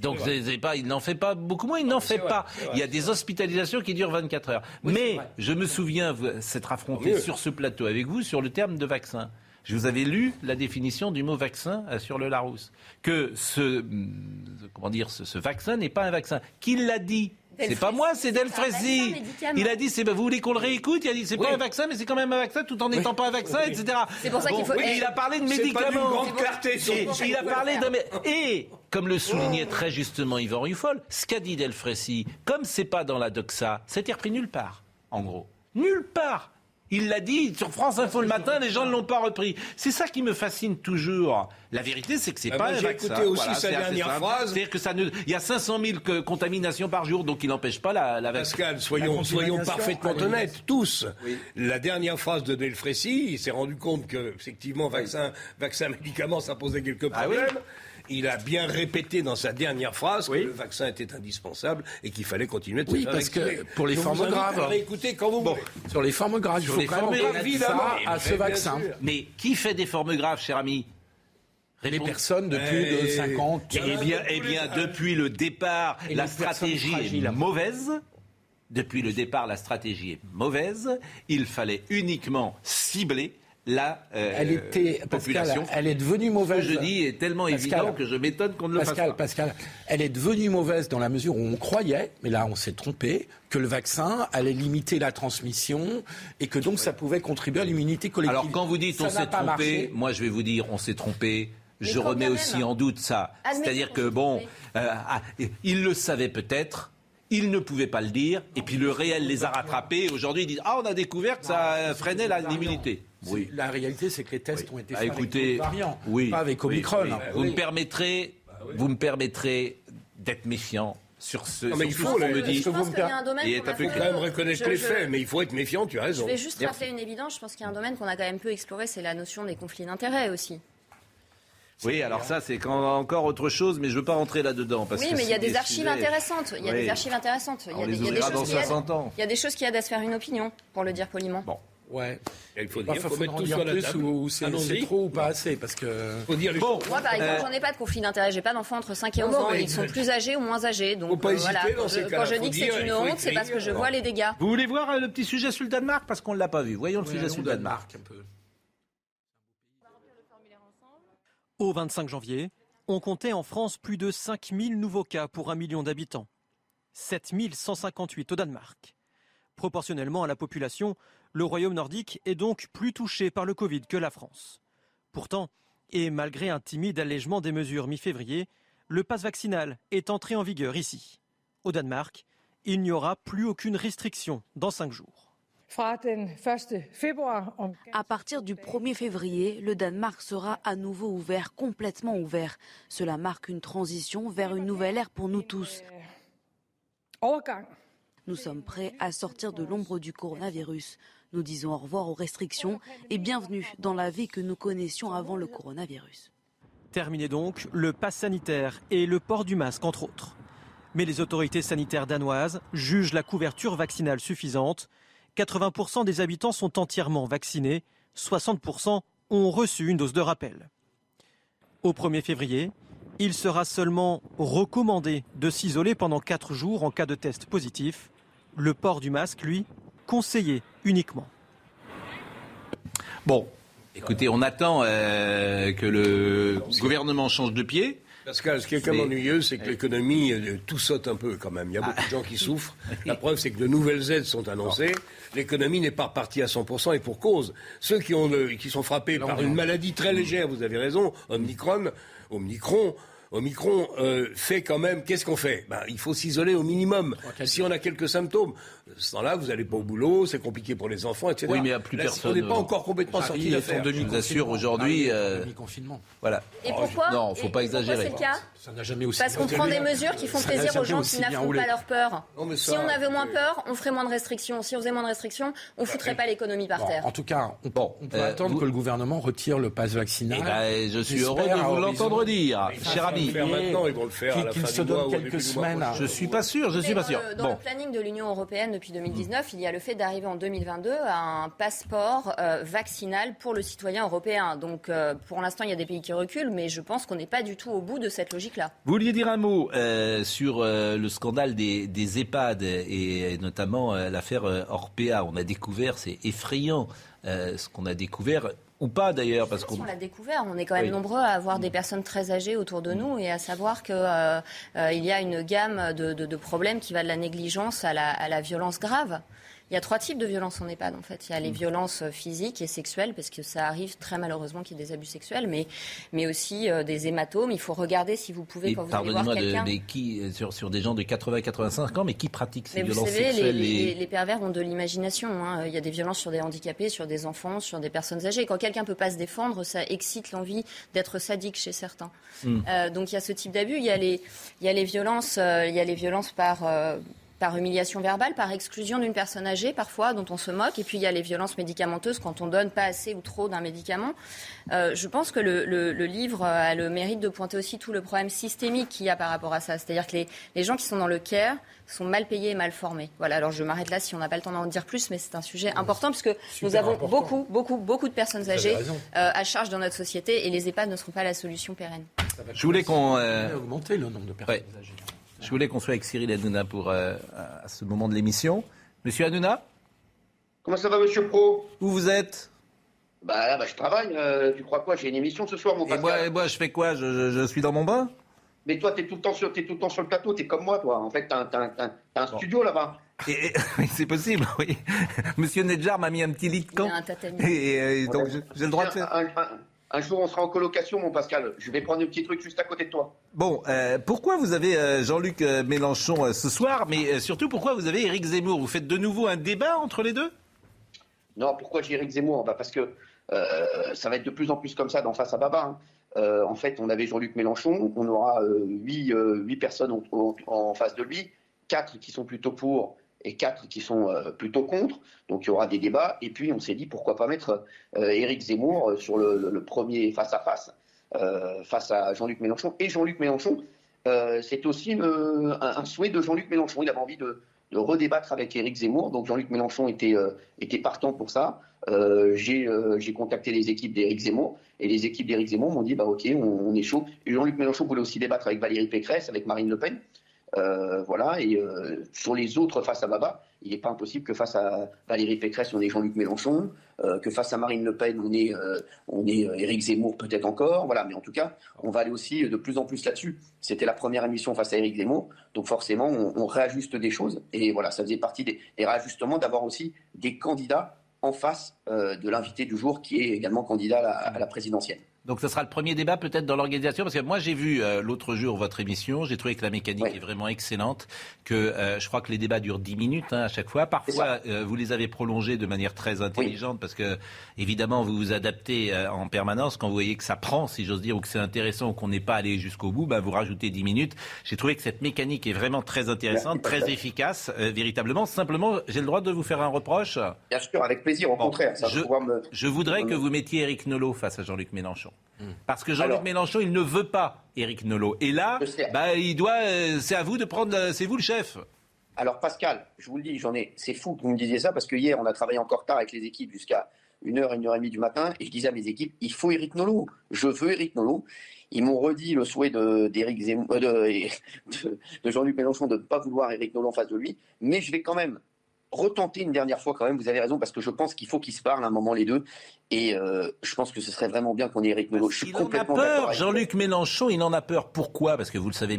Donc pas, il n'en fait pas beaucoup moins, il n'en fait pas. Il y a des hospitalisations qui durent 24 heures. Mais je me souviens s'être affronté sur ce plateau avec vous sur le terme de vaccin. Je vous avais lu la définition du mot vaccin euh, sur le Larousse. Que ce, mm, comment dire, ce, vaccin n'est pas un vaccin. Qui l'a dit c'est pas moi, c'est Delfrécy. Il a dit, c'est, vous voulez qu'on le réécoute? Il a dit, c'est pas un vaccin, mais c'est quand même un vaccin, tout en n'étant pas un vaccin, etc. C'est pour ça qu'il faut. il a parlé de médicaments. grande clarté. il a parlé de. Et comme le soulignait très justement Yvan Ruffol, ce qu'a dit Delfrécy, comme c'est pas dans la doxa, c'était repris nulle part, en gros. Nulle part. Il l'a dit sur France Info le matin, les gens ne l'ont pas repris. C'est ça qui me fascine toujours. La vérité, c'est que c'est ah pas bah, un vaccin. J'ai écouté aussi sa dernière phrase. C'est-à-dire que ça ne... il y a 500 000 contaminations par jour, donc il n'empêche pas la, la Pascal, soyons, soyons parfaitement honnêtes, tous. La dernière phrase de Delfrécy, il s'est rendu compte que, effectivement, vaccin, vaccin, médicament, ça posait quelques ah problèmes il a bien répété dans sa dernière phrase que le vaccin était indispensable et qu'il fallait continuer de oui, parce que pour les formes graves. Écoutez quand vous bon, Sur les formes graves, il faut les formes ça à ce vaccin. Mais qui fait des formes graves, cher ami? Les personnes de plus de 50. Eh bien, eh bien, depuis le départ, la stratégie est mauvaise. Depuis le départ, la stratégie est mauvaise. Il fallait uniquement cibler la euh, elle était, population. elle est devenue mauvaise. Ce que je dis est tellement évident que je m'étonne qu'on ne le fasse pas. Pascal, elle est devenue mauvaise dans la mesure où on croyait, mais là on s'est trompé, que le vaccin allait limiter la transmission et que donc ça pouvait contribuer à l'immunité collective. Alors quand vous dites on s'est trompé, moi je vais vous dire on s'est trompé. je remets aussi en doute ça. C'est-à-dire que bon, euh, ah, il le savait peut-être. Ils ne pouvaient pas le dire, et puis le réel les a rattrapés. Aujourd'hui, ils disent Ah, on a découvert que ça freinait l'immunité. Oui. La réalité, c'est que les tests ont été ah, faits écoutez, avec variants, oui, pas avec Omicron. Vous, me permettrez, vous me permettrez d'être méfiant sur ce, non, mais il faut, me dit. Je pense qu'il y a un domaine et qu'on a quand même reconnaître les faits, mais il faut être méfiant, tu as raison. Je vais juste rappeler une évidence, je pense qu'il y a un domaine qu'on a quand même peu exploré, c'est la notion des conflits d'intérêts aussi. Oui, alors ça, c'est encore autre chose, mais je ne veux pas rentrer là-dedans. oui, mais il y a des archives intéressantes. Il y a des archives intéressantes. Il y a, des, il y a des choses qui aident à se faire une opinion, pour le dire poliment. Bon. Ouais. Il faut, dire, faut, mettre tout sur la table. Ou, c'est trop ou pas assez parce que. Faut dire les bon, moi, par exemple, euh, j'en ai pas de conflit d'intérêt. J'ai pas d'enfants entre 5 et 11 ans. Ils sont plus âgés ou moins âgés. Donc faut pas euh, voilà. Quand je dis que c'est une honte, c'est parce que je vois les dégâts. Vous voulez voir euh, le petit sujet sur le Danemark? Parce qu'on l'a pas vu. Voyons le sujet sur le Danemark un peu. Au 25 janvier, on comptait en France plus de 5000 nouveaux cas pour un million d'habitants. 7158 au Danemark. Proportionnellement à la population, le royaume nordique est donc plus touché par le Covid que la France. Pourtant, et malgré un timide allègement des mesures mi-février, le passe vaccinal est entré en vigueur ici. Au Danemark, il n'y aura plus aucune restriction dans cinq jours. À partir du 1er février, le Danemark sera à nouveau ouvert, complètement ouvert. Cela marque une transition vers une nouvelle ère pour nous tous. Nous sommes prêts à sortir de l'ombre du coronavirus. Nous disons au revoir aux restrictions et bienvenue dans la vie que nous connaissions avant le coronavirus. Terminé donc le pass sanitaire et le port du masque, entre autres. Mais les autorités sanitaires danoises jugent la couverture vaccinale suffisante 80% des habitants sont entièrement vaccinés, 60% ont reçu une dose de rappel. Au 1er février, il sera seulement recommandé de s'isoler pendant 4 jours en cas de test positif. Le port du masque, lui, conseillé uniquement. Bon, écoutez, on attend euh, que le gouvernement change de pied. Pascal, ce qui est quand même ennuyeux, c'est que l'économie, euh, tout saute un peu quand même. Il y a beaucoup de gens qui souffrent. La preuve, c'est que de nouvelles aides sont annoncées. L'économie n'est pas repartie à 100% et pour cause. Ceux qui, ont qui sont frappés par une maladie très légère, vous avez raison, Omicron, Omicron, Omicron euh, fait quand même, qu'est-ce qu'on fait? Ben, Il faut s'isoler au minimum. Si on a quelques symptômes, ce temps-là, vous n'allez pas au boulot, c'est compliqué pour les enfants, etc. Oui, mais il n'y a plus personne. On n'est pas encore complètement sorti. Je vous assure, aujourd'hui... Euh, confinement Voilà. Et pourquoi? Non, il ne faut pas exagérer. c'est le cas? Ça n'a jamais aussi Parce qu'on prend des mesures qui font plaisir aux gens qui n'affrontent pas leur peur. si on avait moins peur, on ferait moins de restrictions. Si on faisait moins de restrictions, on ne foutrait pas l'économie par terre. En tout cas, on, bon, on peut attendre que le gouvernement retire le pass vaccinal. Eh ben, je suis heureux de vous l'entendre dire, cher ami. Maintenant, ils vont le faire à la fin se donne quelques semaines. Je suis pas sûr, je suis pas sûr. Dans le planning de l'Union européenne depuis 2019, il y a le fait d'arriver en 2022 à un passeport vaccinal pour le citoyen européen. Donc, pour l'instant, il y a des pays qui reculent, mais je pense qu'on n'est pas du tout au bout de cette logique-là. Vous vouliez dire un mot euh, sur euh, le scandale des, des, EHPAD et, notamment euh, l'affaire Orpea. On a découvert, c'est effrayant ce qu'on a découvert ou pas d'ailleurs parce qu'on l'a découvert. On est quand même nombreux à avoir des personnes très âgées autour de nous et à savoir qu'il il y a une gamme de, de, de, problèmes qui va de la négligence à la, à la violence grave. Il y a trois types de violences en EHPAD, en fait. Il y a les mm. violences euh, physiques et sexuelles, parce que ça arrive très malheureusement qu'il y ait des abus sexuels, mais, mais aussi euh, des hématomes. Il faut regarder si vous pouvez, quand vous allez voir quelqu'un... mais qui, euh, sur, sur des gens de 80-85 ans, mais qui pratiquent ces violences vous savez, sexuelles les, les, pervers ont de l'imagination. Hein. Il y a des violences sur des handicapés, sur des enfants, sur des personnes âgées. Quand quelqu'un peut pas se défendre, ça excite l'envie d'être sadique chez certains. Mm. donc il y a ce type d'abus. Il les, il y a les violences, il y a les violences par par humiliation verbale, par exclusion d'une personne âgée parfois, dont on se moque. Et puis il y a les violences médicamenteuses quand on donne pas assez ou trop d'un médicament. Euh, je pense que le, le, livre a le mérite de pointer aussi tout le problème systémique qu'il y a par rapport à ça. C'est-à-dire que les, les, gens qui sont dans le care sont mal payés et mal formés. Voilà, alors je m'arrête là si on n'a pas le temps d'en dire plus, mais c'est un sujet important puisque nous avons beaucoup, beaucoup, beaucoup de personnes âgées euh, à charge dans notre société et les EHPAD ne seront pas la solution pérenne. Je voulais qu'on... Euh... augmenter le nombre de personnes âgées. Je voulais qu'on soit avec Cyril Hanouna pour euh, à ce moment de l'émission. Monsieur Hanouna? Comment ça va, monsieur Pro? Où vous êtes? Bah là, bah, je travaille. Euh, tu crois quoi? J'ai une émission ce soir, mon Pascal. Et moi, et moi je fais quoi? Je, je, suis dans mon bain? Mais toi, t'es tout, le temps sur, es tout le temps sur le plateau. T'es comme moi, toi. En fait, t'as un, un, studio là-bas. c'est possible, oui. Monsieur Nedjar m'a mis un petit lit de camp. Il a un tatami. Et, donc, j'ai le droit de faire. Un jour, on sera en colocation, mon Pascal. Je vais prendre un petit truc juste à côté de toi. Bon, euh, pourquoi vous avez euh, Jean-Luc euh, Mélenchon ce soir, mais surtout pourquoi vous avez Éric Zemmour? Vous faites de nouveau un débat entre les deux? Non, pourquoi j'ai Éric Zemmour? Bah Parce que ça va être de plus en plus comme ça dans Face à Baba. Hein. en fait, on avait Jean-Luc Mélenchon, on aura huit, personnes en face de lui, quatre qui sont plutôt pour et quatre qui sont euh, plutôt contre. Donc il y aura des débats. Et puis on s'est dit pourquoi pas mettre euh, Éric Zemmour euh, sur le, premier face à face face à Jean-Luc Mélenchon. Et Jean-Luc Mélenchon, c'est aussi un, souhait de Jean-Luc Mélenchon. Il avait envie de, redébattre avec Éric Zemmour. Donc Jean-Luc Mélenchon était, était partant pour ça. j'ai contacté les équipes d'Éric Zemmour et les équipes d'Éric Zemmour m'ont dit bah ok on, on est chaud. Et Jean-Luc Mélenchon voulait aussi débattre avec Valérie Pécresse, avec Marine Le Pen. Euh, voilà, et euh, sur les autres face à Baba, il n'est pas impossible que face à Valérie Pécresse, on ait Jean-Luc Mélenchon, euh, que face à Marine Le Pen, on ait, on ait Éric Zemmour peut-être encore, voilà, mais en tout cas, on va aller aussi de plus en plus là-dessus. C'était la première émission face à Éric Zemmour, donc forcément, on, réajuste des choses, et voilà, ça faisait partie des, réajustements d'avoir aussi des candidats en face de l'invité du jour qui est également candidat à la présidentielle. Donc ce sera le premier débat peut-être dans l'organisation parce que moi j'ai vu euh, l'autre jour votre émission, j'ai trouvé que la mécanique est vraiment excellente, que euh, je crois que les débats durent 10 minutes hein, à chaque fois. Parfois euh, vous les avez prolongés de manière très intelligente parce que évidemment vous vous adaptez en permanence quand vous voyez que ça prend, si j'ose dire, ou que c'est intéressant ou qu'on n'est pas allé jusqu'au bout, bah, vous rajoutez 10 minutes. J'ai trouvé que cette mécanique est vraiment très intéressante, très efficace, véritablement. Simplement, j'ai le droit de vous faire un reproche? Bien sûr, avec plaisir, au contraire. Ça je, je voudrais que vous mettiez Éric Nolot face à Jean-Luc Mélenchon. Parce que Jean-Luc Mélenchon, il ne veut pas Éric Nolot. Et là, bah, il doit, euh, c'est à vous de prendre, c'est vous le chef. Alors Pascal, je vous le dis, j'en ai, c'est fou que vous me disiez ça parce que hier on a travaillé encore tard avec les équipes jusqu'à 1h, 1h30 du matin et je disais à mes équipes, il faut Éric Nolot, je veux Éric Nolot. Ils m'ont redit le souhait de, Zemmour, euh, de, de Jean-Luc Mélenchon de ne pas vouloir Éric Nolot en face de lui, mais je vais quand même retenter une dernière fois quand même, vous avez raison, parce que je pense qu'il faut qu'ils se parlent un moment les deux. Et euh, je pense que ce serait vraiment bien qu'on ait Eric Nolot. Je suis il complètement en a peur, Jean-Luc Mélenchon, il en a peur. Pourquoi? Parce que vous le savez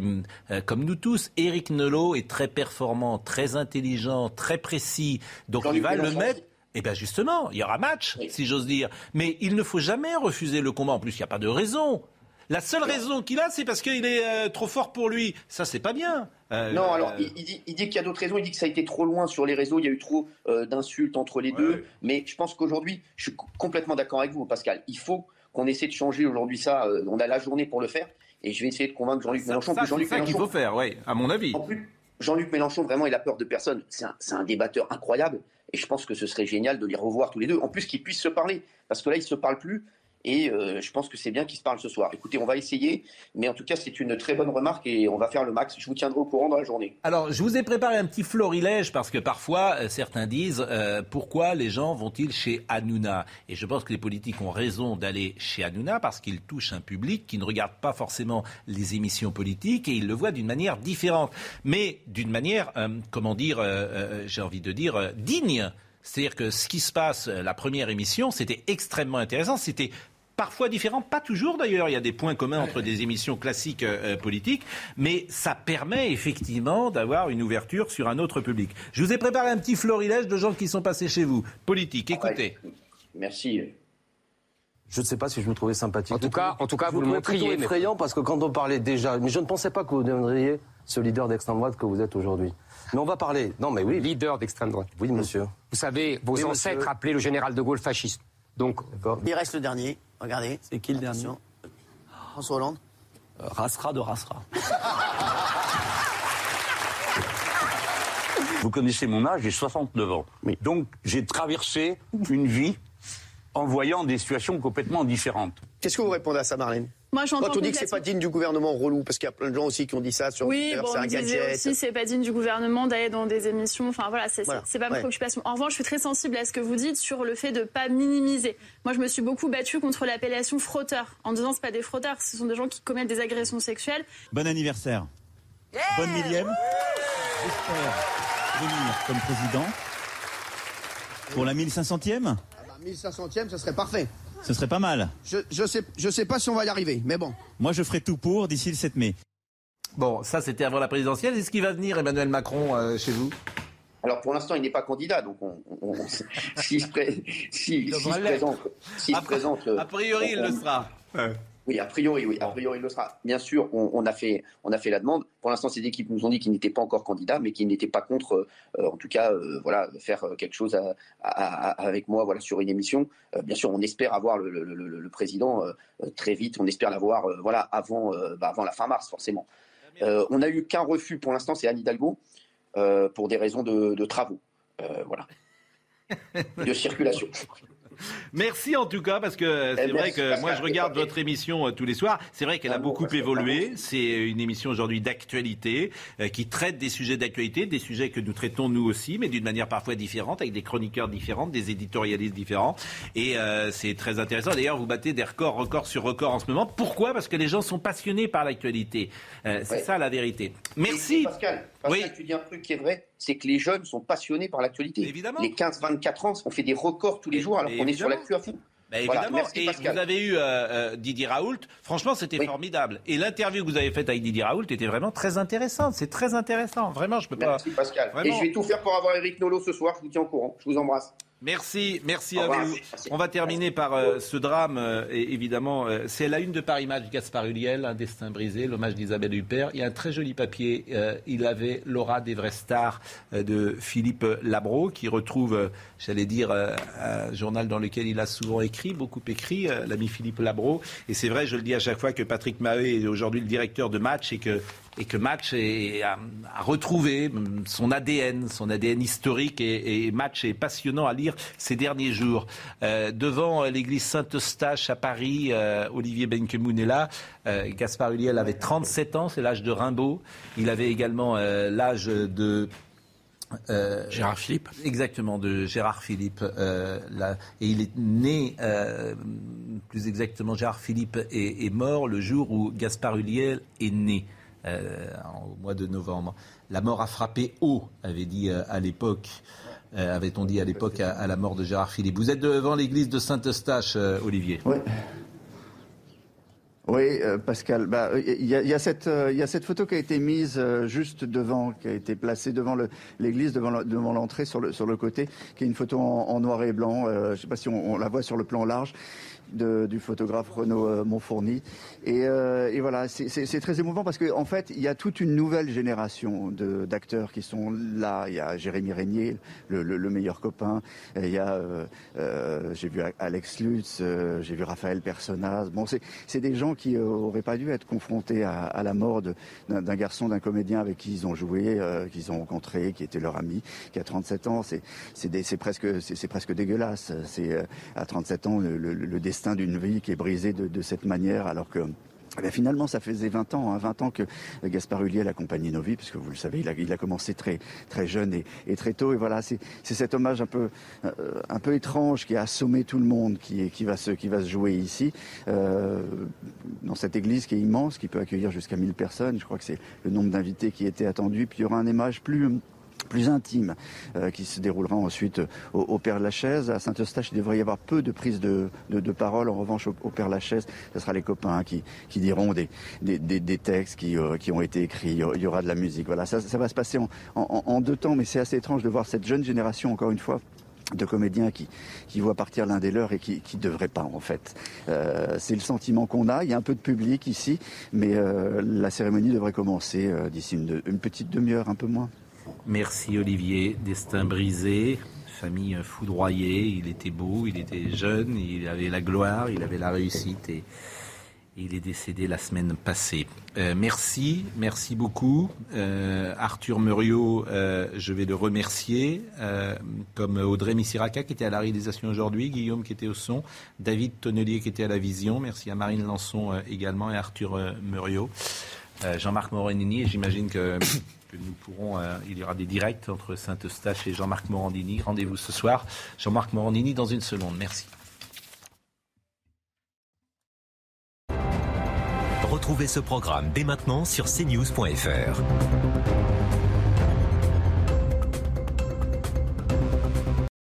euh, comme nous tous, Éric Nolot est très performant, très intelligent, très précis. Donc il va le mettre... Eh bien justement, il y aura match, si j'ose dire. Mais il ne faut jamais refuser le combat. En plus, il n'y a pas de raison. La seule raison qu'il a, c'est parce qu'il est euh, trop fort pour lui. Ça, c'est pas bien. Euh, non, alors il, dit, qu'il y a d'autres raisons. Il dit que ça a été trop loin sur les réseaux. Il y a eu trop euh, d'insultes entre les deux. Mais je pense qu'aujourd'hui, je suis complètement d'accord avec vous, Pascal. Il faut qu'on essaie de changer aujourd'hui ça. on a la journée pour le faire. Et je vais essayer de convaincre Jean-Luc Mélenchon. C'est ça qu'il faut faire, oui, à mon avis. En plus, Jean-Luc Mélenchon, vraiment, il a peur de personne. C'est un, un, débatteur incroyable. Et je pense que ce serait génial de les revoir tous les deux. En plus, qu'ils puissent se parler. Parce que là, ils ne se parlent plus. Et euh, je pense que c'est bien qu'ils se parlent ce soir. Écoutez, on va essayer, mais en tout cas, c'est une très bonne remarque et on va faire le max. Je vous tiendrai au courant dans la journée. Alors, je vous ai préparé un petit florilège parce que parfois, euh, certains disent euh, pourquoi les gens vont-ils chez Hanouna? Et je pense que les politiques ont raison d'aller chez Hanouna parce qu'ils touchent un public qui ne regarde pas forcément les émissions politiques et ils le voient d'une manière différente, mais d'une manière, comment dire, j'ai envie de dire, digne. C'est-à-dire que ce qui se passe, la première émission, c'était extrêmement intéressant. C'était parfois différents, pas toujours d'ailleurs, il y a des points communs entre des émissions classiques euh, euh, politiques, mais ça permet effectivement d'avoir une ouverture sur un autre public. Je vous ai préparé un petit florilège de gens qui sont passés chez vous, politiques, écoutez. Merci. Je ne sais pas si je me trouvais sympathique. En tout cas, en tout cas, vous, le montriez. effrayant parce que quand on parlait déjà, mais je ne pensais pas que vous deviendriez ce leader d'extrême droite que vous êtes aujourd'hui. Mais on va parler. Non, mais oui. Leader d'extrême droite. Oui, monsieur. Vous savez, vos ancêtres appelaient le général de Gaulle fasciste. Donc, il reste le dernier. Regardez. C'est qui le dernier François Hollande. Euh, Rassera de Rassera. Vous connaissez mon âge, j'ai 69 ans. Donc j'ai traversé une vie en voyant des situations complètement différentes. Qu'est-ce que vous répondez à ça, Marlène? Moi, Quand on dit que c'est pas digne du gouvernement relou, parce qu'il y a plein de gens aussi qui ont dit ça sur oui, bon, c'est un gadget. aussi c'est pas digne du gouvernement d'aller dans des émissions. Enfin voilà, c'est pas ma préoccupation. En revanche, je suis très sensible à ce que vous dites sur le fait de pas minimiser. Moi, je me suis beaucoup battue contre l'appellation frotteur, en disant c'est pas des frotteurs, ce sont des gens qui commettent des agressions sexuelles. Bon anniversaire. Bonne millième. J'espère venir comme président pour la 1500e. Ah bah, 1500e, ça serait parfait. Ce serait pas mal. Je, je sais, je sais pas si on va y arriver, mais bon. Moi, je ferai tout pour d'ici le 7 mai. Bon, ça c'était avant la présidentielle. Est-ce qu'il va venir Emmanuel Macron euh, chez vous? Alors pour l'instant, il n'est pas candidat, donc s'il se, présente, présente, a priori, il le sera. Oui, a priori, oui, a priori, il le sera. Bien sûr, on, a fait, on a fait la demande. Pour l'instant, ces équipes nous ont dit qu'ils n'étaient pas encore candidats, mais qu'ils n'étaient pas contre, euh, en tout cas, euh, voilà, faire quelque chose avec moi, voilà, sur une émission. Euh, bien sûr, on espère avoir le, président très vite. On espère l'avoir, voilà, avant, bah, avant la fin mars, forcément. on n'a eu qu'un refus pour l'instant, c'est Anne Hidalgo, pour des raisons de, de travaux, voilà, de circulation. Merci en tout cas, parce que c'est eh vrai que moi je regarde votre émission euh, tous les soirs. C'est vrai qu'elle a beaucoup évolué. C'est une émission aujourd'hui d'actualité euh, qui traite des sujets d'actualité, des sujets que nous traitons nous aussi, mais d'une manière parfois différente, avec des chroniqueurs différents, des éditorialistes différents. Et euh, c'est très intéressant. D'ailleurs, vous battez des records, records sur records en ce moment. Pourquoi? Parce que les gens sont passionnés par l'actualité. c'est ça la vérité. Merci. Pascal, Pascal tu dis un truc qui est vrai c'est que les jeunes sont passionnés par l'actualité. Évidemment. Les 15-24 ans, on fait des records tous les jours alors qu'on est sur l'actu à fond. Bah, évidemment, et vous avez eu euh, euh, Didier Raoult. Franchement, c'était formidable. Et l'interview que vous avez faite avec Didier Raoult était vraiment très intéressante. C'est très intéressant. Vraiment, je peux pas. Merci Pascal. Et je vais tout faire pour avoir Eric Nolo ce soir. Je vous tiens au courant. Je vous embrasse. Merci, merci à vous. On va terminer par euh, ce drame, euh, et évidemment, euh, c'est la une de Paris Match, Gaspard Huliel, un destin brisé, l'hommage d'Isabelle Huppert. Il y a un très joli papier, il avait l'aura des vrais stars de Philippe Labro, qui retrouve, j'allais dire, un journal dans lequel il a souvent écrit, beaucoup écrit, l'ami Philippe Labro. Et c'est vrai, je le dis à chaque fois, que Patrick Mahé est aujourd'hui le directeur de Match et que et que Match a, retrouvé son ADN, son ADN historique et, Match est passionnant à lire ces derniers jours. Euh, devant l'église Saint-Eustache à Paris, euh, Olivier Benkemoun est là. Euh, Gaspard Huliel avait 37 ans, c'est l'âge de Rimbaud. Il avait également l'âge de Gérard Philippe. Exactement, de Gérard Philippe. et il est né, plus exactement, Gérard Philippe est, est, mort le jour où Gaspard Huliel est né. Euh, au mois de novembre. La mort a frappé haut, avait dit euh, à l'époque. Euh, avait-on dit à l'époque à, la mort de Gérard Philippe. Vous êtes devant l'église de Saint-Eustache, Olivier. Oui. Oui, Pascal. Bah, il y, a, cette, y a cette photo qui a été mise juste devant, qui a été placée devant l'église, devant l'entrée sur le, sur le côté, qui est une photo en, noir et blanc. je ne sais pas si on, la voit sur le plan large du photographe Renaud euh, Montfourny. Et, euh, et voilà, c'est très émouvant parce qu'en en fait, il y a toute une nouvelle génération d'acteurs qui sont là. Il y a Jérémy Régnier, le, le, meilleur copain. Il y a, euh, j'ai vu Alex Lutz, j'ai vu Raphaël Personnaz. Bon, c'est des gens qui auraient pas dû être confrontés à, la mort d'un garçon, d'un comédien avec qui ils ont joué, qu'ils ont rencontré, qui était leur ami, qui a 37 ans. C'est presque, dégueulasse. C'est à 37 ans le destin d'une vie qui est brisée de, cette manière, alors que eh finalement, ça faisait 20 ans, 20 hein, ans que Gaspard Huliel accompagnait nos vies, puisque vous le savez, il a, commencé très, très jeune et, très tôt. Et voilà, c'est cet hommage un peu, euh, un peu étrange qui a assommé tout le monde, qui, va, se, jouer ici, euh, dans cette église qui est immense, qui peut accueillir jusqu'à 1000 personnes. Je crois que c'est le nombre d'invités qui était attendu. Puis il y aura un image plus plus intime euh, qui se déroulera ensuite au, Père Lachaise. À Saint-Eustache, il devrait y avoir peu de prise de, parole. En revanche, au, Père Lachaise, ce sera les copains qui, diront des, textes qui, euh, qui ont été écrits. Il y aura de la musique. Voilà, ça, va se passer en, deux temps, mais c'est assez étrange de voir cette jeune génération, encore une fois, de comédiens qui, voient partir l'un des leurs et qui ne devraient pas en fait. Euh, c'est le sentiment qu'on a. Il y a un peu de public ici, mais la cérémonie devrait commencer d'ici une petite demi-heure, un peu moins. Merci Olivier. Destin brisé, famille foudroyée. Il était beau, il était jeune, il avait la gloire, il avait la réussite et il est décédé la semaine passée. Euh, merci, merci beaucoup. Euh, Arthur Muriot, euh, je vais le remercier, comme Audrey Missiraka qui était à la réalisation aujourd'hui, Guillaume qui était au son, David Tonnelier qui était à la vision. Merci à Marine Lançon également et Arthur Muriot. Jean-Marc Morenini, j'imagine nous pourrons. Euh, il y aura des directs entre Saint-Eustache et Jean-Marc Morandini. Rendez-vous ce soir. Jean-Marc Morandini dans une seconde. Merci. Retrouvez ce programme dès maintenant sur cnews.fr.